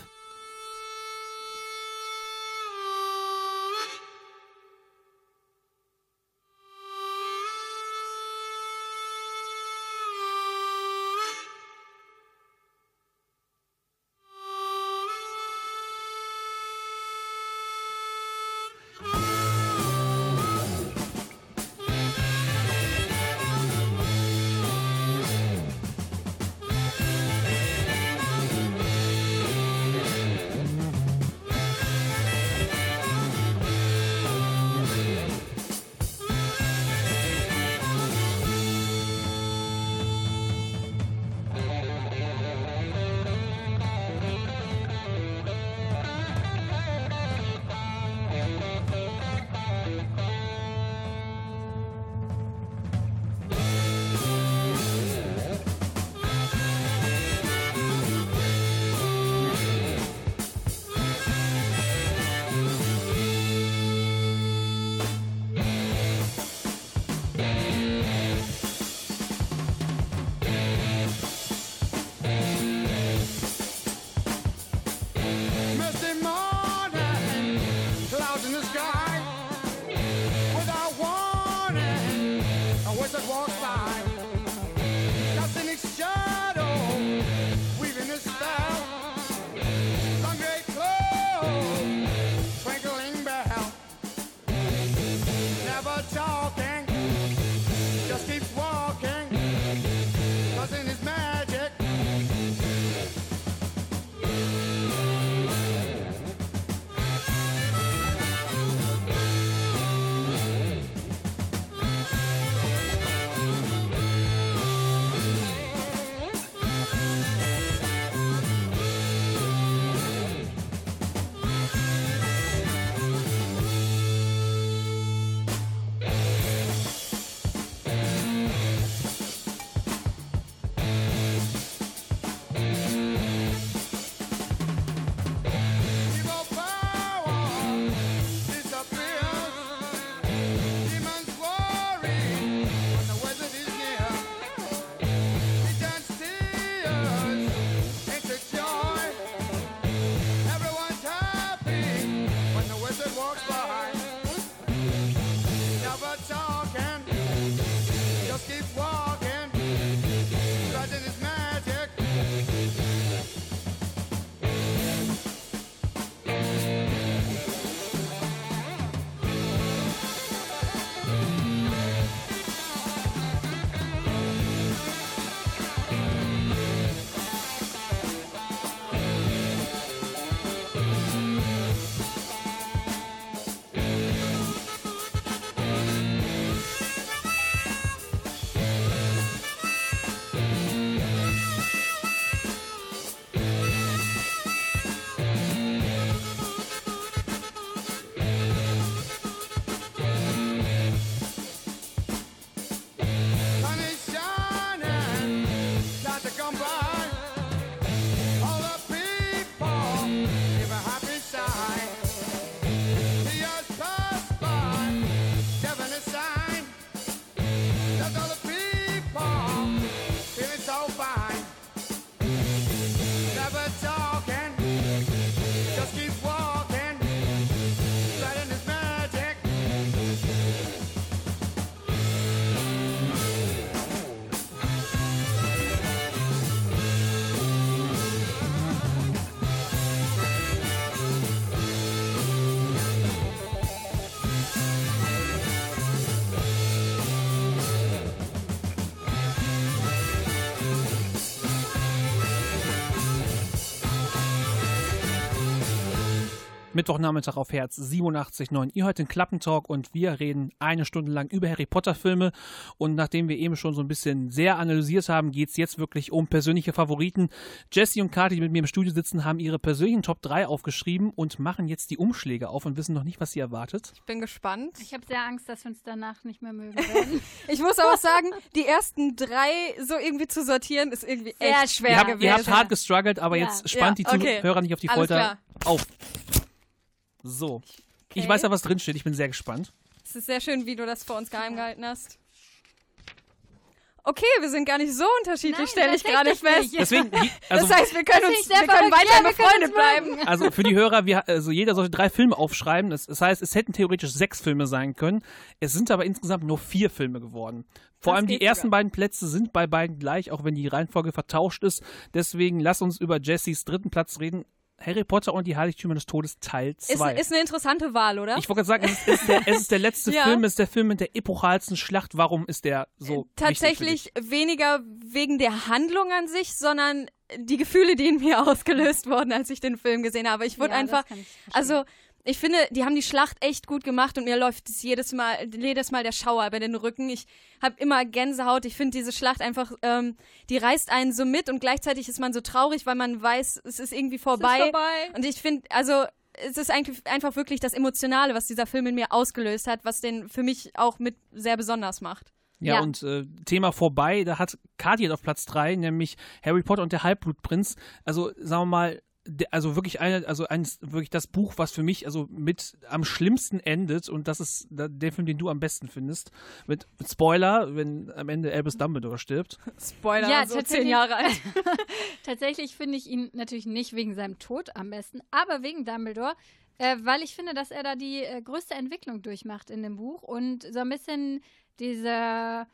Speaker 5: Mittwochnachmittag auf Herz 87.9. Ihr hört den Klappentalk und wir reden eine Stunde lang über Harry Potter Filme. Und nachdem wir eben schon so ein bisschen sehr analysiert haben, geht es jetzt wirklich um persönliche Favoriten. Jesse und Kati, die mit mir im Studio sitzen, haben ihre persönlichen Top 3 aufgeschrieben und machen jetzt die Umschläge auf und wissen noch nicht, was sie erwartet.
Speaker 4: Ich bin gespannt.
Speaker 3: Ich habe sehr Angst, dass wir uns danach nicht mehr mögen werden. [laughs]
Speaker 4: Ich muss aber sagen, die ersten drei so irgendwie zu sortieren, ist irgendwie
Speaker 3: Sehr
Speaker 4: echt
Speaker 3: schwer
Speaker 4: schwer
Speaker 5: Ihr habt,
Speaker 4: gewesen.
Speaker 5: ihr habt hart gestruggelt, aber
Speaker 3: Ja.
Speaker 5: jetzt spannt
Speaker 4: Ja,
Speaker 5: die
Speaker 4: okay.
Speaker 5: Zuhörer nicht auf die
Speaker 4: Alles
Speaker 5: Folter
Speaker 4: klar.
Speaker 5: auf. So. Ich
Speaker 4: Okay.
Speaker 5: weiß ja, was drin steht. Ich bin sehr gespannt.
Speaker 4: Es ist sehr schön, wie du das vor uns geheim gehalten hast. Okay, wir sind gar nicht so unterschiedlich, stelle ich gerade fest.
Speaker 3: nicht.
Speaker 5: Deswegen, also,
Speaker 4: das heißt, wir können, uns,
Speaker 3: ich
Speaker 4: wir können weiter
Speaker 3: Ja, uns
Speaker 4: bleiben. [laughs]
Speaker 5: Also für die Hörer, wir, also jeder sollte drei Filme aufschreiben. Das, das heißt, es hätten theoretisch sechs Filme sein können. Es sind aber insgesamt nur vier Filme geworden. Vor
Speaker 4: Das
Speaker 5: allem die ersten
Speaker 4: sogar.
Speaker 5: beiden Plätze sind bei beiden gleich, auch wenn die Reihenfolge vertauscht ist. Deswegen lass uns über Jessys dritten Platz reden. Harry Potter und die Heiligtümer des Todes Teil
Speaker 4: Ist,
Speaker 5: 2.
Speaker 4: ist eine interessante Wahl, oder?
Speaker 5: ich wollte gerade sagen, es ist, der, es ist der letzte [laughs]
Speaker 4: Ja.
Speaker 5: Film, es ist der Film mit der epochalsten Schlacht. Warum ist der so wichtig für dich?
Speaker 4: Tatsächlich weniger wegen der Handlung an sich, sondern die Gefühle, die in mir [laughs] ausgelöst wurden, als ich den Film gesehen habe. Ich wurde
Speaker 3: Ja,
Speaker 4: einfach,
Speaker 3: das kann ich
Speaker 4: also ich finde, die haben die Schlacht echt gut gemacht und mir läuft es jedes Mal, jedes Mal der Schauer über den Rücken. Ich habe immer Gänsehaut. Ich finde diese Schlacht einfach, ähm, die reißt einen so mit und gleichzeitig ist man so traurig, weil man weiß, es ist irgendwie vorbei.
Speaker 3: vorbei.
Speaker 4: Und ich finde, also es ist eigentlich einfach wirklich das Emotionale, was dieser Film in mir ausgelöst hat, was den für mich auch mit sehr besonders macht.
Speaker 5: Ja,
Speaker 3: Ja.
Speaker 5: und äh, Thema vorbei, da hat Kathi auf Platz 3, nämlich Harry Potter und der Halbblutprinz. Also, sagen wir mal, also wirklich eine, also eines, wirklich das Buch, was für mich also mit am schlimmsten endet und das ist der Film, den du am besten findest. Mit, mit Spoiler, wenn am Ende Albus Dumbledore stirbt.
Speaker 4: Spoiler,
Speaker 3: Ja,
Speaker 4: so
Speaker 3: tatsächlich.
Speaker 4: zehn Jahre alt. [laughs] [laughs]
Speaker 3: Tatsächlich finde ich ihn natürlich nicht wegen seinem Tod am besten, aber wegen Dumbledore, äh, weil ich finde, dass er da die äh, größte Entwicklung durchmacht in dem Buch und so ein bisschen dieser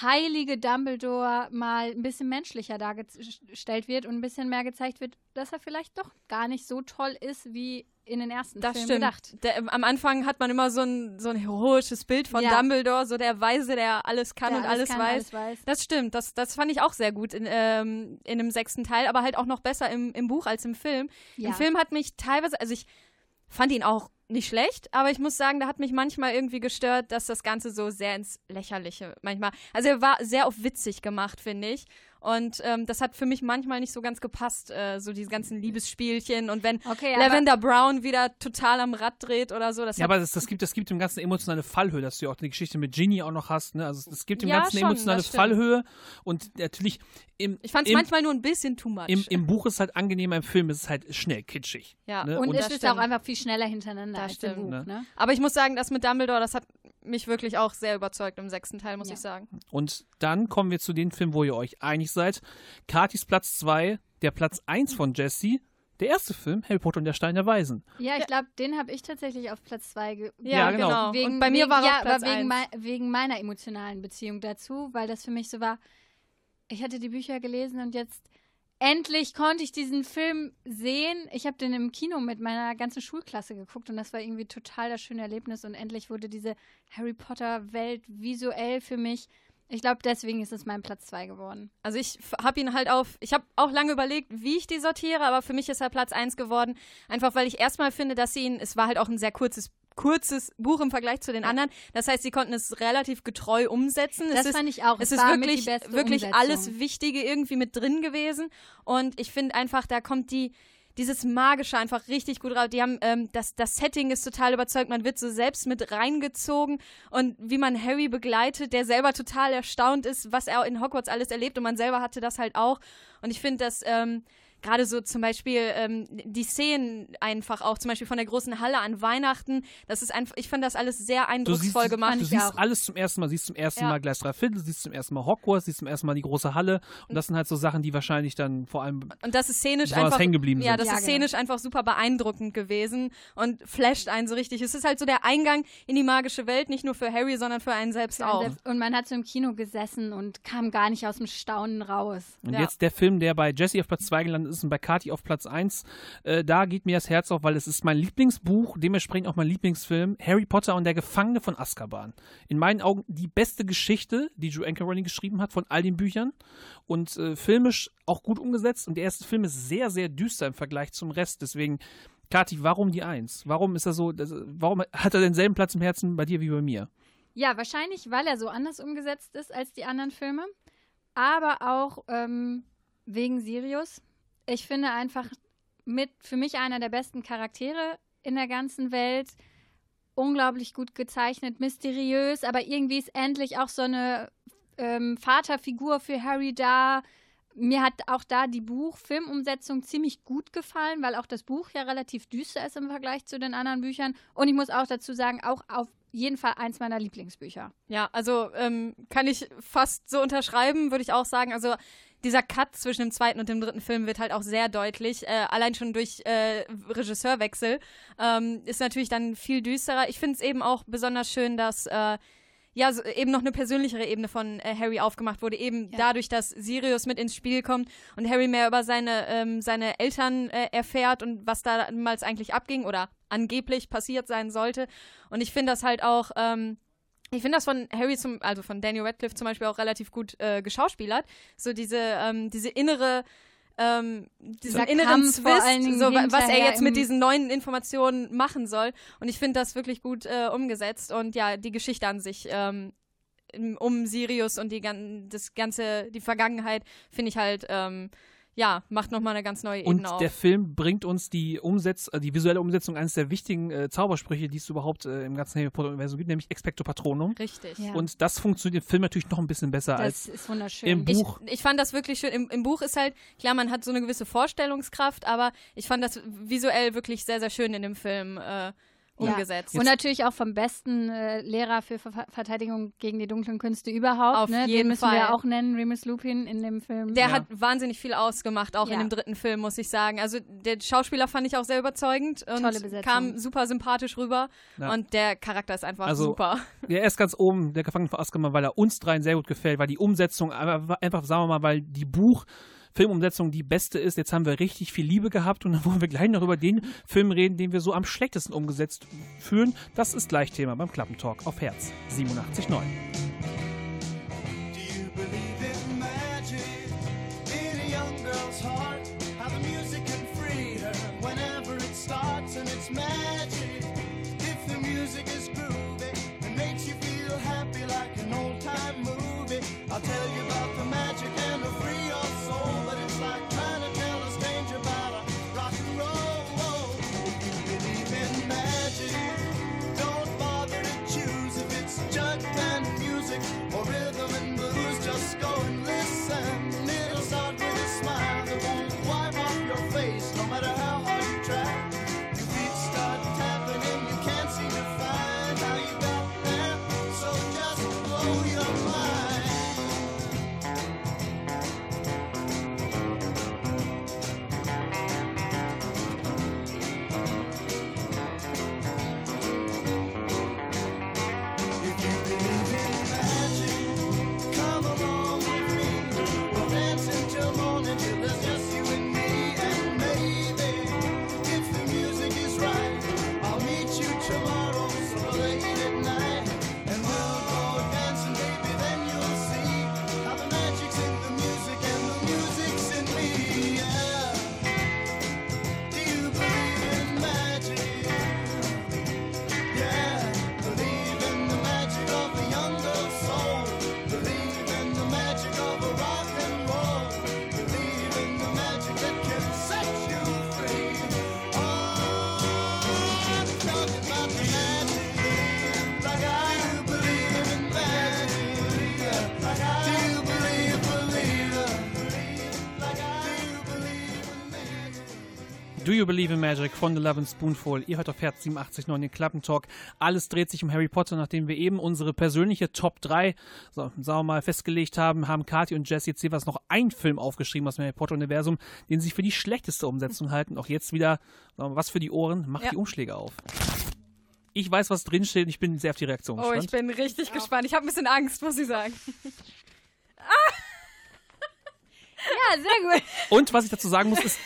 Speaker 3: heilige Dumbledore mal ein bisschen menschlicher dargestellt wird und ein bisschen mehr gezeigt wird, dass er vielleicht doch gar nicht so toll ist, wie in den ersten
Speaker 4: Das
Speaker 3: Filmen
Speaker 4: stimmt.
Speaker 3: gedacht.
Speaker 4: Der, am Anfang hat man immer so ein, so ein heroisches Bild von
Speaker 3: Ja.
Speaker 4: Dumbledore, so der Weise, der alles kann
Speaker 3: Der
Speaker 4: und alles
Speaker 3: kann,
Speaker 4: weiß.
Speaker 3: alles weiß.
Speaker 4: Das stimmt, das, das fand ich auch sehr gut in, ähm, in dem sechsten Teil, aber halt auch noch besser im, im Buch als im Film.
Speaker 3: Ja.
Speaker 4: Im Film hat mich teilweise, also ich fand ihn auch nicht schlecht, aber ich muss sagen, da hat mich manchmal irgendwie gestört, dass das Ganze so sehr ins Lächerliche manchmal. Also er war sehr auf witzig gemacht, finde ich. Und ähm, das hat für mich manchmal nicht so ganz gepasst, äh, so diese ganzen Liebesspielchen und wenn
Speaker 3: Okay,
Speaker 4: Lavender Brown wieder total am Rad dreht oder so. Das
Speaker 5: Ja, aber das, das, gibt, das gibt dem Ganzen emotionale Fallhöhe, dass du ja auch die Geschichte mit Ginny auch noch hast. Ne? Also es gibt dem
Speaker 4: Ja,
Speaker 5: Ganzen eine
Speaker 4: schon,
Speaker 5: emotionale. Fallhöhe und natürlich im,
Speaker 4: ich fand es manchmal nur ein bisschen too much.
Speaker 5: im, im Buch ist es halt angenehmer, im Film ist es halt schnell kitschig.
Speaker 4: ja.
Speaker 5: ne?
Speaker 3: und,
Speaker 5: und
Speaker 3: es ist auch
Speaker 4: stimmt.
Speaker 3: einfach viel schneller hintereinander
Speaker 4: Das
Speaker 3: als im
Speaker 4: stimmt.
Speaker 3: Buch.
Speaker 5: Ne?
Speaker 3: Ne?
Speaker 4: Aber ich muss sagen, das mit Dumbledore, das hat mich wirklich auch sehr überzeugt im sechsten Teil, muss
Speaker 3: Ja.
Speaker 4: ich sagen.
Speaker 5: Und dann kommen wir zu den Filmen, wo ihr euch einig seid. Katis Platz 2, der Platz 1 von Jesse. Der erste Film, Harry Potter und der Stein der Weisen.
Speaker 3: Ja, ich glaube, den habe ich tatsächlich auf Platz zwei ge
Speaker 5: Ja, genau.
Speaker 3: Wegen,
Speaker 4: Und bei mir
Speaker 3: wegen,
Speaker 4: war er
Speaker 3: ja,
Speaker 4: auf Platz
Speaker 3: wegen, mei wegen meiner emotionalen Beziehung dazu, weil das für mich so war, ich hatte die Bücher gelesen und jetzt endlich konnte ich diesen Film sehen. Ich habe den im Kino mit meiner ganzen Schulklasse geguckt und das war irgendwie total das schöne Erlebnis und endlich wurde diese Harry Potter Welt visuell für mich. Ich glaube, deswegen ist es mein Platz zwei geworden.
Speaker 4: Also ich habe ihn halt auf, ich habe auch lange überlegt, wie ich die sortiere, aber für mich ist er Platz 1 geworden. Einfach weil ich erstmal finde, dass sie ihn, es war halt auch ein sehr kurzes kurzes Buch im Vergleich zu den anderen. Das heißt, sie konnten es relativ getreu umsetzen.
Speaker 3: Das
Speaker 4: es ist,
Speaker 3: fand ich auch.
Speaker 4: Es
Speaker 3: Es
Speaker 4: ist wirklich, wirklich
Speaker 3: Umsetzung.
Speaker 4: alles Wichtige irgendwie mit drin gewesen. Und ich finde einfach, da kommt die, dieses Magische einfach richtig gut raus. Die haben, ähm, das, das Setting ist total überzeugt. Man wird so selbst mit reingezogen. Und wie man Harry begleitet, der selber total erstaunt ist, was er in Hogwarts alles erlebt. Und man selber hatte das halt auch. Und ich finde, dass, ähm, gerade so zum Beispiel ähm, die Szenen einfach auch, zum Beispiel von der großen Halle an Weihnachten, das ist einfach, ich fand das alles sehr
Speaker 5: Du siehst,
Speaker 4: eindrucksvoll gemacht.
Speaker 5: du
Speaker 3: ich
Speaker 5: siehst
Speaker 3: auch.
Speaker 5: alles zum ersten Mal. Siehst zum ersten
Speaker 4: Ja.
Speaker 5: Mal Gleis drei Viertel, siehst zum ersten Mal Hogwarts, siehst zum ersten Mal die große Halle. Und das sind halt so Sachen, die wahrscheinlich dann vor allem
Speaker 4: Und das ist szenisch einfach.
Speaker 5: hängen geblieben
Speaker 4: Ja,
Speaker 5: sind.
Speaker 4: das
Speaker 3: Ja,
Speaker 4: ist
Speaker 3: genau.
Speaker 4: szenisch einfach super beeindruckend gewesen und flasht einen so richtig. Es ist halt so der Eingang in die magische Welt, nicht nur für Harry, sondern für einen selbst auch.
Speaker 3: Und man hat so im Kino gesessen und kam gar nicht aus dem Staunen raus.
Speaker 5: Und
Speaker 4: Ja.
Speaker 5: jetzt der Film, der bei Jesse auf Platz 2 gelandet ist und bei Kati auf Platz 1. Äh, da geht mir das Herz auf, weil es ist mein Lieblingsbuch, dementsprechend auch mein Lieblingsfilm, Harry Potter und der Gefangene von Azkaban. In meinen Augen die beste Geschichte, die Anker Rowling geschrieben hat von all den Büchern. Und äh, filmisch auch gut umgesetzt. Und der erste Film ist sehr, sehr düster im Vergleich zum Rest. Deswegen Kathi, warum die Eins? Warum ist er so, das, warum hat er denselben Platz im Herzen bei dir wie bei mir?
Speaker 3: Ja, wahrscheinlich, weil er so anders umgesetzt ist als die anderen Filme. Aber auch ähm, wegen Sirius. Ich finde einfach mit für mich einer der besten Charaktere in der ganzen Welt. Unglaublich gut gezeichnet, mysteriös, aber irgendwie ist endlich auch so eine ähm, Vaterfigur für Harry da. Mir hat auch da die Buch-Filmumsetzung ziemlich gut gefallen, weil auch das Buch ja relativ düster ist im Vergleich zu den anderen Büchern. Und ich muss auch dazu sagen, auch auf jeden Fall eins meiner Lieblingsbücher.
Speaker 4: Ja, also ähm, kann ich fast so unterschreiben, würde ich auch sagen. Also dieser Cut zwischen dem zweiten und dem dritten Film wird halt auch sehr deutlich. Äh, allein schon durch äh, Regisseurwechsel ähm, ist natürlich dann viel düsterer. Ich finde es eben auch besonders schön, dass äh, ja, so eben noch eine persönlichere Ebene von äh, Harry aufgemacht wurde, eben
Speaker 3: Ja.
Speaker 4: dadurch, dass Sirius mit ins Spiel kommt und Harry mehr über seine, ähm, seine Eltern äh, erfährt und was da damals eigentlich abging oder angeblich passiert sein sollte. Und ich finde das halt auch, ähm, ich finde das von Harry zum, also von Daniel Radcliffe zum Beispiel auch relativ gut äh, geschauspielert. So diese, ähm, diese innere, ähm, diesen
Speaker 3: Dieser
Speaker 4: inneren
Speaker 3: Kampf
Speaker 4: Twist, so, wa- was er jetzt mit diesen neuen Informationen machen soll. Und ich finde das wirklich gut äh, umgesetzt. Und ja, die Geschichte an sich ähm, um Sirius und die das ganze, die Vergangenheit, finde ich halt, ähm, ja, macht nochmal eine ganz neue
Speaker 5: Und
Speaker 4: Ebene auf.
Speaker 5: der Film bringt uns die Umsetz äh, die visuelle Umsetzung eines der wichtigen äh, Zaubersprüche, die es überhaupt äh, im ganzen Harry Potter-Universum gibt, nämlich Expecto Patronum.
Speaker 4: Richtig.
Speaker 3: Ja.
Speaker 5: Und das funktioniert im Film natürlich noch ein bisschen besser als
Speaker 3: Das ist wunderschön.
Speaker 5: im
Speaker 4: Ich,
Speaker 5: Buch.
Speaker 4: ich fand das wirklich schön. Im, Im Buch ist halt, klar, man hat so eine gewisse Vorstellungskraft, aber ich fand das visuell wirklich sehr, sehr schön in dem Film äh, umgesetzt.
Speaker 3: Und natürlich auch vom besten äh, Lehrer für Ver Verteidigung gegen die dunklen Künste überhaupt.
Speaker 4: Auf
Speaker 3: ne?
Speaker 4: jeden
Speaker 3: Den müssen
Speaker 4: Fall.
Speaker 3: wir auch nennen, Remus Lupin in dem Film.
Speaker 4: Der
Speaker 5: Ja.
Speaker 4: hat wahnsinnig viel ausgemacht, auch
Speaker 3: Ja.
Speaker 4: in dem dritten Film, muss ich sagen. Also der Schauspieler fand ich auch sehr überzeugend und kam super sympathisch rüber.
Speaker 5: Ja.
Speaker 4: Und der Charakter ist einfach
Speaker 5: Also,
Speaker 4: super.
Speaker 5: Ja, er ist ganz oben, der Gefangene von Azkaban, weil er uns dreien sehr gut gefällt, weil die Umsetzung, aber einfach, sagen wir mal, weil die Buch- Filmumsetzung die beste ist. Jetzt haben wir richtig viel Liebe gehabt und dann [laughs] wollen wir gleich noch über den Film reden, den wir so am schlechtesten umgesetzt fühlen. Das ist gleich Thema beim Klappentalk auf Herz 87.9. Do You Believe in Magic von The Love and Spoonful. Ihr hört auf Herz 87.9 den Klappentalk. Alles dreht sich um Harry Potter, nachdem wir eben unsere persönliche Top 3, so, sagen wir mal, festgelegt haben, haben Kathi und Jesse jetzt jeweils noch einen Film aufgeschrieben aus dem Harry Potter-Universum, den sie für die schlechteste Umsetzung halten. Auch jetzt wieder, sagen wir mal, was für die Ohren, macht
Speaker 4: Ja.
Speaker 5: die Umschläge auf. Ich weiß, was drinsteht und ich bin sehr auf die Reaktion
Speaker 4: Oh, ich
Speaker 5: gespannt.
Speaker 4: bin richtig gespannt. Ich habe ein bisschen Angst, muss ich sagen. [laughs]
Speaker 3: ja, sehr gut.
Speaker 5: Und was ich dazu sagen muss, ist,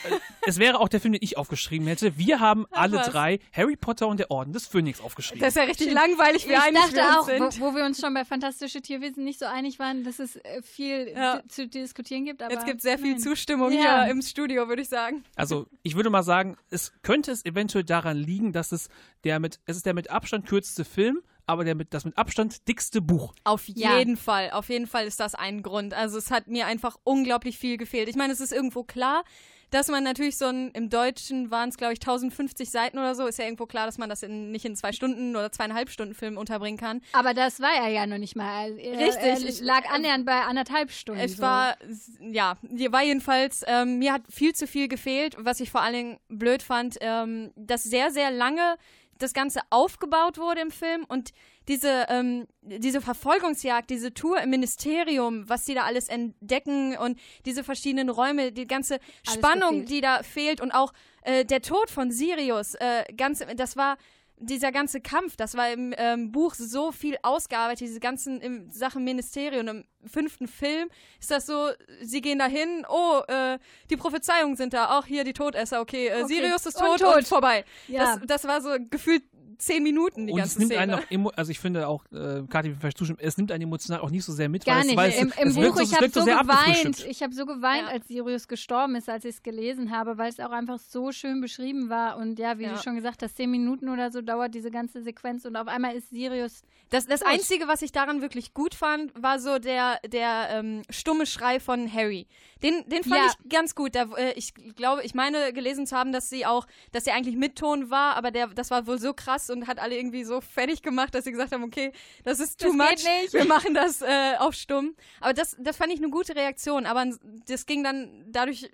Speaker 5: es wäre auch der Film, den ich aufgeschrieben hätte. Wir haben alle
Speaker 4: was.
Speaker 5: drei Harry Potter und der Orden des Phönix aufgeschrieben.
Speaker 4: Das ist ja richtig langweilig, wie
Speaker 3: ich
Speaker 4: einig
Speaker 3: dachte auch,
Speaker 4: sind.
Speaker 3: wo, wo wir uns schon bei Fantastische Tierwesen nicht so einig waren, dass es äh, viel
Speaker 4: Ja.
Speaker 3: zu diskutieren gibt. Aber
Speaker 4: Jetzt gibt es sehr viel
Speaker 3: nein.
Speaker 4: Zustimmung
Speaker 3: Ja.
Speaker 4: hier im Studio, würde ich sagen.
Speaker 5: Also, ich würde mal sagen, es könnte es eventuell daran liegen, dass es der mit, es ist der mit Abstand kürzeste Film, aber der mit, das mit Abstand dickste Buch.
Speaker 4: Auf
Speaker 3: Ja.
Speaker 4: jeden Fall, auf jeden Fall ist das ein Grund. Also es hat mir einfach unglaublich viel gefehlt. Ich meine, es ist irgendwo klar, dass man natürlich so ein, im Deutschen waren es glaube ich 1050 Seiten oder so, ist ja irgendwo klar, dass man das in, nicht in zwei Stunden oder zweieinhalb Stunden Film unterbringen kann.
Speaker 3: Aber das war er ja noch nicht mal. Er,
Speaker 4: Richtig,
Speaker 3: Er
Speaker 4: ich-
Speaker 3: lag annähernd bei anderthalb Stunden.
Speaker 4: Es
Speaker 3: so.
Speaker 4: war, ja, war jedenfalls, ähm, mir hat viel zu viel gefehlt, was ich vor allen Dingen blöd fand, ähm, dass sehr, sehr lange das Ganze aufgebaut wurde im Film und diese, ähm, diese Verfolgungsjagd, diese Tour im Ministerium, was sie da alles entdecken und diese verschiedenen Räume, die ganze
Speaker 3: Alles
Speaker 4: Spannung,
Speaker 3: gefehlt.
Speaker 4: die da fehlt und auch äh, der Tod von Sirius, äh, ganz, das war dieser ganze Kampf, das war im ähm, Buch so viel ausgearbeitet, diese ganzen im Sachen Ministerium. Im fünften Film ist das so, sie gehen dahin, oh, äh, die Prophezeiungen sind da, auch hier die Todesser, okay, äh,
Speaker 3: Okay.
Speaker 4: Sirius ist
Speaker 3: Und
Speaker 4: tot und,
Speaker 3: tot.
Speaker 4: vorbei.
Speaker 3: Ja.
Speaker 4: Das, das war so gefühlt zehn Minuten die
Speaker 5: und es
Speaker 4: ganze
Speaker 5: nimmt
Speaker 4: Szene.
Speaker 5: einen auch, emo also ich finde auch, äh, Kathi vielleicht zustimmen, es nimmt einen emotional auch nicht so sehr mit,
Speaker 3: Gar
Speaker 5: weil es,
Speaker 3: nicht.
Speaker 5: weil es,
Speaker 3: Im, im
Speaker 5: es
Speaker 3: Buch,
Speaker 5: so,
Speaker 3: ich
Speaker 5: es
Speaker 3: habe
Speaker 5: so
Speaker 3: so
Speaker 5: sehr
Speaker 3: geweint. Ich habe so geweint,
Speaker 4: Ja.
Speaker 3: als Sirius gestorben ist, als ich es gelesen habe, weil es auch einfach so schön beschrieben war. Und ja, wie
Speaker 4: Ja.
Speaker 3: du schon gesagt hast, zehn Minuten oder so dauert diese ganze Sequenz und auf einmal ist Sirius.
Speaker 4: Das, das. Einzige, was ich daran wirklich gut fand, war so der, der ähm, stumme Schrei von Harry. Den, den fand
Speaker 3: Ja.
Speaker 4: ich ganz gut. Da, äh, ich glaube, ich meine gelesen zu haben, dass sie auch, dass er eigentlich mit Ton war, aber der, das war wohl so krass und hat alle irgendwie so fertig gemacht, dass sie gesagt haben, okay, das ist too
Speaker 3: Das
Speaker 4: much. Wir machen das äh, auf stumm. Aber das, das fand ich eine gute Reaktion. Aber das ging dann dadurch,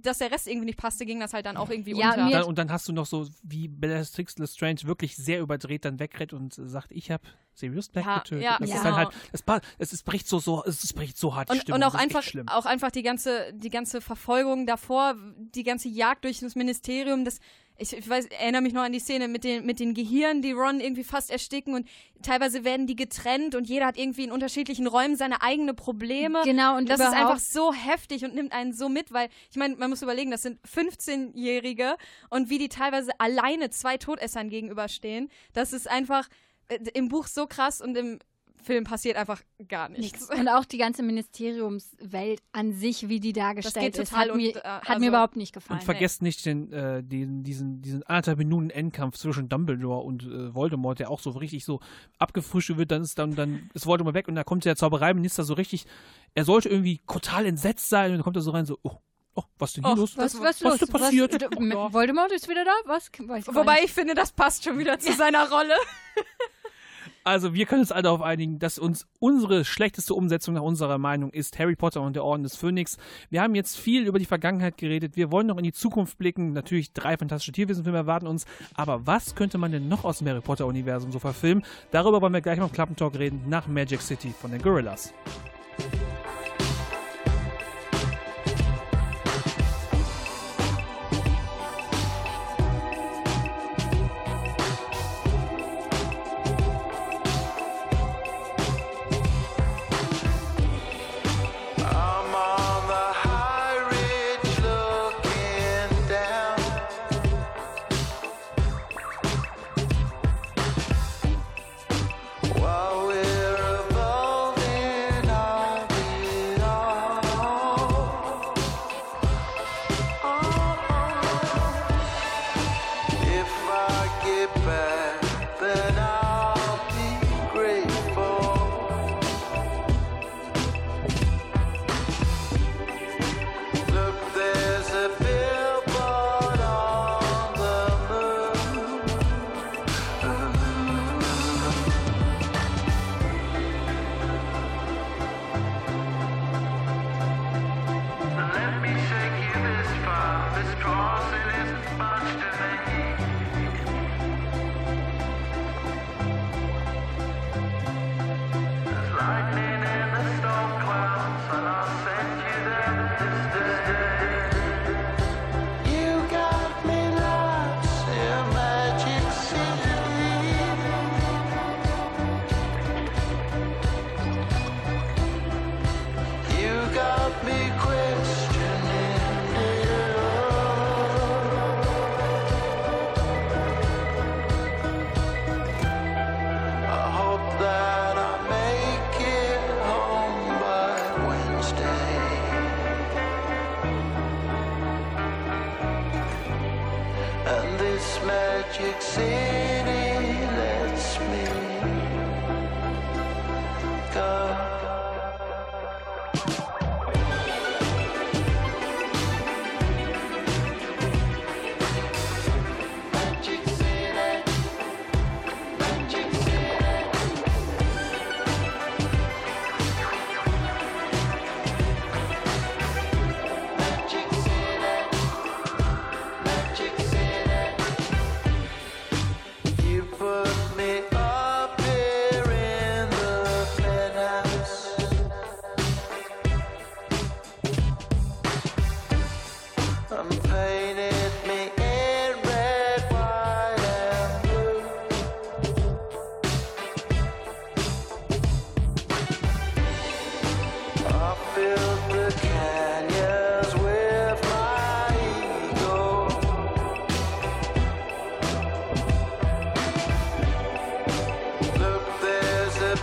Speaker 4: dass der Rest irgendwie nicht passte, ging das halt dann auch irgendwie
Speaker 3: Ja,
Speaker 4: unter.
Speaker 5: Dann, und dann hast du noch so, wie Bellatrix Lestrange wirklich sehr überdreht dann wegrennt und sagt, ich habe Sirius Black
Speaker 4: Ja,
Speaker 5: getötet.
Speaker 4: ja,
Speaker 5: das
Speaker 3: ja.
Speaker 5: ist dann halt, es, es, es bricht so, so, es, bricht so hart die
Speaker 4: Und,
Speaker 5: Stimmung.
Speaker 4: und auch einfach,
Speaker 5: schlimm.
Speaker 4: auch einfach die ganze, die ganze Verfolgung davor, die ganze Jagd durch das Ministerium, das, ich, ich weiß, erinnere mich noch an die Szene mit den, mit den Gehirnen, die Ron irgendwie fast ersticken und teilweise werden die getrennt und jeder hat irgendwie in unterschiedlichen Räumen seine eigenen Probleme.
Speaker 3: Genau, und
Speaker 4: das ist einfach so heftig und nimmt einen so mit, weil ich meine, man muss überlegen, das sind 15-Jährige und wie die teilweise alleine zwei Todessern gegenüberstehen, das ist einfach äh, im Buch so krass und im Film passiert einfach gar nichts.
Speaker 3: Und auch die ganze Ministeriumswelt an sich, wie die dargestellt
Speaker 4: geht
Speaker 3: ist,
Speaker 4: total
Speaker 3: hat, mir,
Speaker 4: und, äh,
Speaker 3: hat
Speaker 4: also-
Speaker 3: mir überhaupt nicht gefallen.
Speaker 5: Und vergesst nicht den, äh, den, diesen, diesen anderthalb Minuten Endkampf zwischen Dumbledore und äh, Voldemort, der auch so richtig so abgefrischt wird, dann ist dann, dann ist Voldemort weg und da kommt der Zaubereiminister so richtig, er sollte irgendwie total entsetzt sein und dann kommt er so rein so, oh, oh was ist denn hier
Speaker 4: Oh,
Speaker 5: los?
Speaker 3: was, was,
Speaker 5: was
Speaker 3: los?
Speaker 5: ist denn passiert?
Speaker 3: Was,
Speaker 5: Oh, ja.
Speaker 3: Voldemort ist wieder da? Was?
Speaker 4: Wobei
Speaker 3: nicht.
Speaker 4: ich finde, das passt schon wieder zu seiner Rolle. [laughs]
Speaker 5: Also wir können uns alle darauf einigen, dass uns unsere schlechteste Umsetzung nach unserer Meinung ist Harry Potter und der Orden des Phönix. Wir haben jetzt viel über die Vergangenheit geredet. Wir wollen noch in die Zukunft blicken. Natürlich drei fantastische Tierwesenfilme erwarten uns. Aber was könnte man denn noch aus dem Harry Potter Universum so verfilmen? Darüber wollen wir gleich mal im Klappentalk reden nach Magic City von den Gorillas.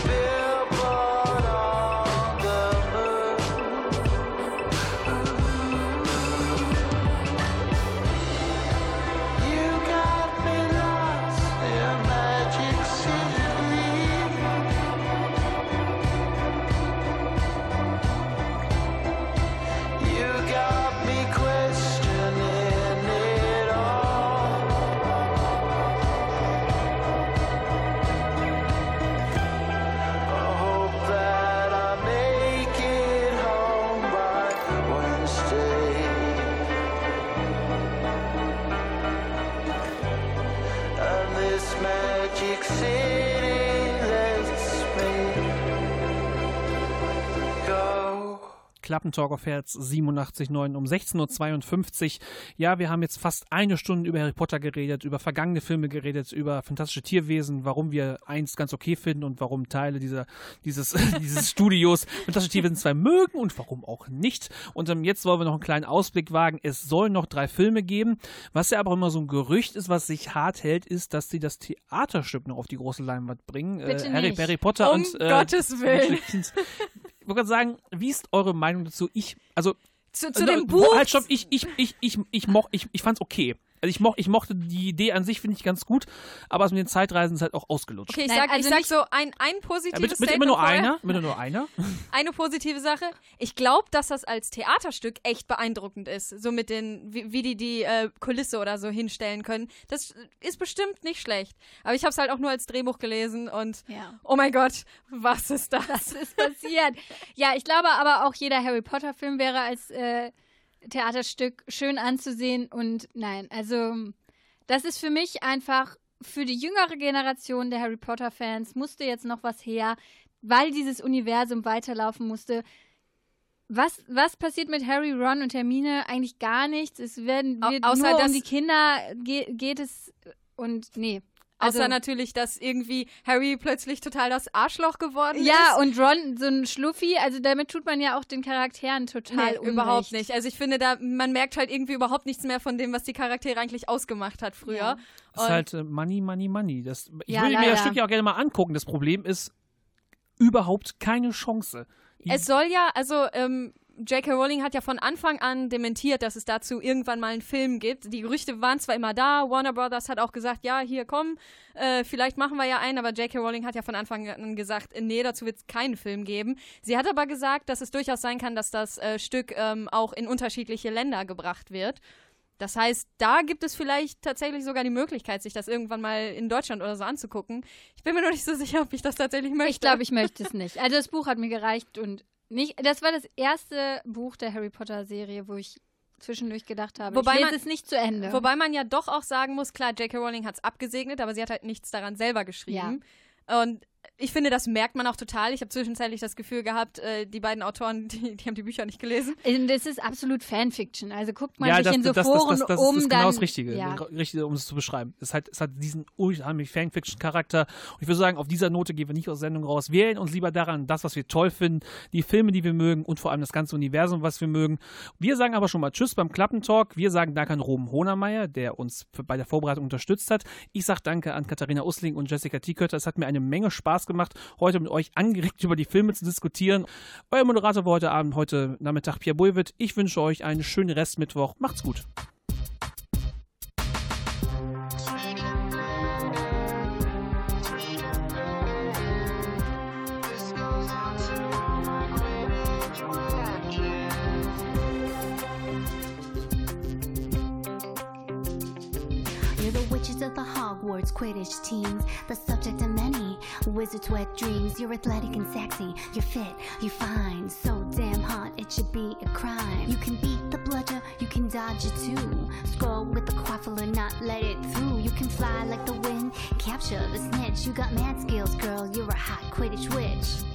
Speaker 2: feel
Speaker 5: Klappentalk auf Herz 87.9 um 16.52 Uhr. Ja, wir haben jetzt fast eine Stunde über Harry Potter geredet, über vergangene Filme geredet, über fantastische Tierwesen, warum wir eins ganz okay finden und warum Teile dieser, dieses, [laughs] dieses Studios fantastische Tierwesen zwei mögen und warum auch nicht. Und ähm, jetzt wollen wir noch einen kleinen Ausblick wagen. Es soll noch drei Filme geben. Was ja aber immer so ein Gerücht ist, was sich hart hält, ist, dass sie das Theaterstück noch auf die große Leinwand bringen.
Speaker 3: Bitte
Speaker 5: Harry. Harry Potter
Speaker 4: Um
Speaker 5: und äh,
Speaker 4: Gottes Willen. [laughs]
Speaker 5: Ich wollte gerade sagen, wie ist eure Meinung dazu? Ich, also
Speaker 4: Zu, zu
Speaker 5: äh,
Speaker 4: dem Buch.
Speaker 5: Halt, stopp, ich, ich, ich, ich, ich, moch, ich, ich fand's okay. Also ich, moch, ich mochte die Idee an sich, finde ich ganz gut, aber es mit den Zeitreisen ist halt auch ausgelutscht.
Speaker 4: Okay, ich
Speaker 3: Nein,
Speaker 4: sag,
Speaker 3: also
Speaker 4: ich sag so ein, ein
Speaker 5: Ja,
Speaker 4: positives
Speaker 5: bitte, bitte
Speaker 4: Statement
Speaker 5: immer nur
Speaker 4: vorher.
Speaker 5: einer, bitte nur einer. [laughs]
Speaker 4: Eine positive Sache. Ich glaube, dass das als Theaterstück echt beeindruckend ist. So mit den, wie, wie die die äh, Kulisse oder so hinstellen können. Das ist bestimmt nicht schlecht. Aber ich habe es halt auch nur als Drehbuch gelesen und
Speaker 3: Ja.
Speaker 4: oh mein Gott, was ist das?
Speaker 3: Was ist passiert? ja, ich glaube aber auch jeder Harry Potter Film wäre als äh, Theaterstück schön anzusehen und nein, also das ist für mich einfach für die jüngere Generation der Harry Potter Fans musste jetzt noch was her, weil dieses Universum weiterlaufen musste. Was, was passiert mit Harry, Ron und Hermine? Eigentlich gar nichts. Es werden
Speaker 4: Au-
Speaker 3: wird
Speaker 4: außer
Speaker 3: nur um die Kinder ge geht es und nee. Also,
Speaker 4: Außer natürlich, dass irgendwie Harry plötzlich total das Arschloch geworden ist.
Speaker 3: ja, und Ron, so ein Schluffi, also damit tut man ja auch den Charakteren total
Speaker 4: Nee,
Speaker 3: Unrecht.
Speaker 4: überhaupt nicht. Also ich finde, da man merkt halt irgendwie überhaupt nichts mehr von dem, was die Charaktere eigentlich ausgemacht hat früher.
Speaker 3: Ja.
Speaker 5: Das ist halt äh, Money, Money, Money. Das, ich
Speaker 3: Ja,
Speaker 5: würde mir das
Speaker 3: leider.
Speaker 5: Stück ja auch gerne mal angucken. Das Problem ist überhaupt keine Chance. Die-
Speaker 4: Es soll ja, also ähm, J.K. Rowling hat ja von Anfang an dementiert, dass es dazu irgendwann mal einen Film gibt. Die Gerüchte waren zwar immer da, Warner Brothers hat auch gesagt, ja, hier komm, äh, vielleicht machen wir ja einen, aber J.K. Rowling hat ja von Anfang an gesagt, nee, dazu wird es keinen Film geben. Sie hat aber gesagt, dass es durchaus sein kann, dass das äh, Stück ähm, auch in unterschiedliche Länder gebracht wird. Das heißt, da gibt es vielleicht tatsächlich sogar die Möglichkeit, sich das irgendwann mal in Deutschland oder so anzugucken. Ich bin mir noch nicht so sicher, ob ich das tatsächlich möchte.
Speaker 3: Ich glaube, ich möchte es nicht. Also das Buch hat mir gereicht und nicht. Das war das erste Buch der Harry Potter Serie, wo ich zwischendurch gedacht habe,
Speaker 4: Wobei man-
Speaker 3: es nicht zu Ende.
Speaker 4: Wobei man ja doch auch sagen muss, klar, J.K. Rowling hat es abgesegnet, aber sie hat halt nichts daran selber geschrieben. Und ich finde, das merkt man auch total. Ich habe zwischenzeitlich das Gefühl gehabt, äh, die beiden Autoren, [laughs] die, die haben die Bücher nicht gelesen.
Speaker 3: Und das ist absolut Fanfiction. Also guckt man
Speaker 5: ja,
Speaker 3: sich
Speaker 5: das,
Speaker 3: in so
Speaker 5: das,
Speaker 3: Foren
Speaker 5: das, das, das,
Speaker 3: um,
Speaker 5: ist genau
Speaker 3: dann,
Speaker 5: das Richtige,
Speaker 3: Ja.
Speaker 5: Richtige, um es zu beschreiben. Es hat, es hat diesen unheimlich Fanfiction-Charakter. Und ich würde sagen, auf dieser Note gehen wir nicht aus der Sendung raus. Wir erinnern uns lieber daran, das, was wir toll finden, die Filme, die wir mögen und vor allem das ganze Universum, was wir mögen. Wir sagen aber schon mal Tschüss beim Klappentalk. Wir sagen Danke an Ruben Honermeier, der uns bei der Vorbereitung unterstützt hat. Ich sage Danke an Katharina Usling und Jessica Tiekötter. Es hat mir eine Menge Spaß Spaß gemacht, heute mit euch angeregt über die Filme zu diskutieren. Euer Moderator war heute Abend, heute Nachmittag Pierre Bulwitt. Ich wünsche euch einen schönen Restmittwoch. Macht's gut.
Speaker 8: Quidditch teams, the subject of many wizards' wet dreams. You're athletic and sexy, you're fit, you're fine, so damn hot it should be a crime. You can beat the bludger, you can dodge it too. Scroll with the quaffle and not let it through. You can fly like the wind, capture the snitch. You got mad skills, girl, you're a hot Quidditch witch.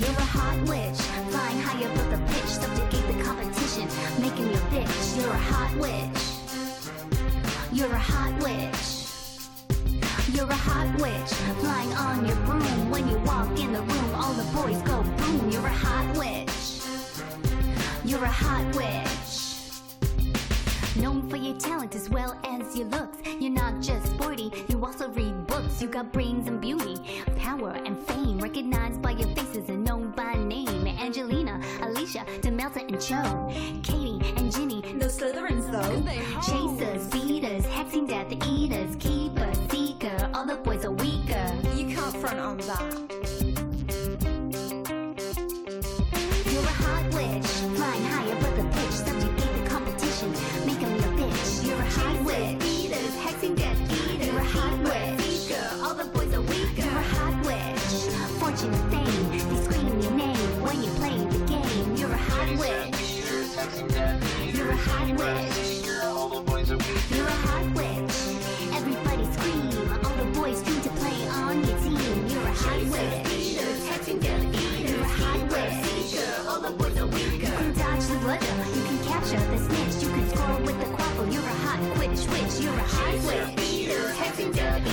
Speaker 8: You're a hot witch, flying high above the pitch, subjugate the competition, making your bitch. You're a hot witch. You're a hot witch. You're a hot witch, flying on your broom. When you walk in the room, all the boys go boom. You're a hot witch. You're a hot witch. Known for your talent as well as your looks. You're not just sporty, you also read books. You got brains and beauty, power and fame. Recognized by your faces and known by name. Angelina, Alicia, Demelza, and and Ginny.
Speaker 9: No Slytherins though.
Speaker 8: Chasers, beaters, hexing death eaters, keeper, seeker. All the boys are weaker.
Speaker 9: You can't front on that.
Speaker 8: You're a hot witch, flying high above the pitch, subjugate the competition, make 'em your bitch. You're a hot witch, eaters, hexing death eaters. You're a hot witch, seeker, all the boys are weaker. You're a hot witch, fortune and fame, they scream your name when you play the game. You're a hot witch, you're a hot witch, you're a hot witch. Everybody scream, all the boys dream to play on your team. You're a hot witch, eaters, hexing death eaters. You're a hot witch, all the boys are weaker. You can dodge the you can capture the snitch, you can score with the quaffle. You're a hot Quidditch witch, you're a hot witch. Eaters, hexing death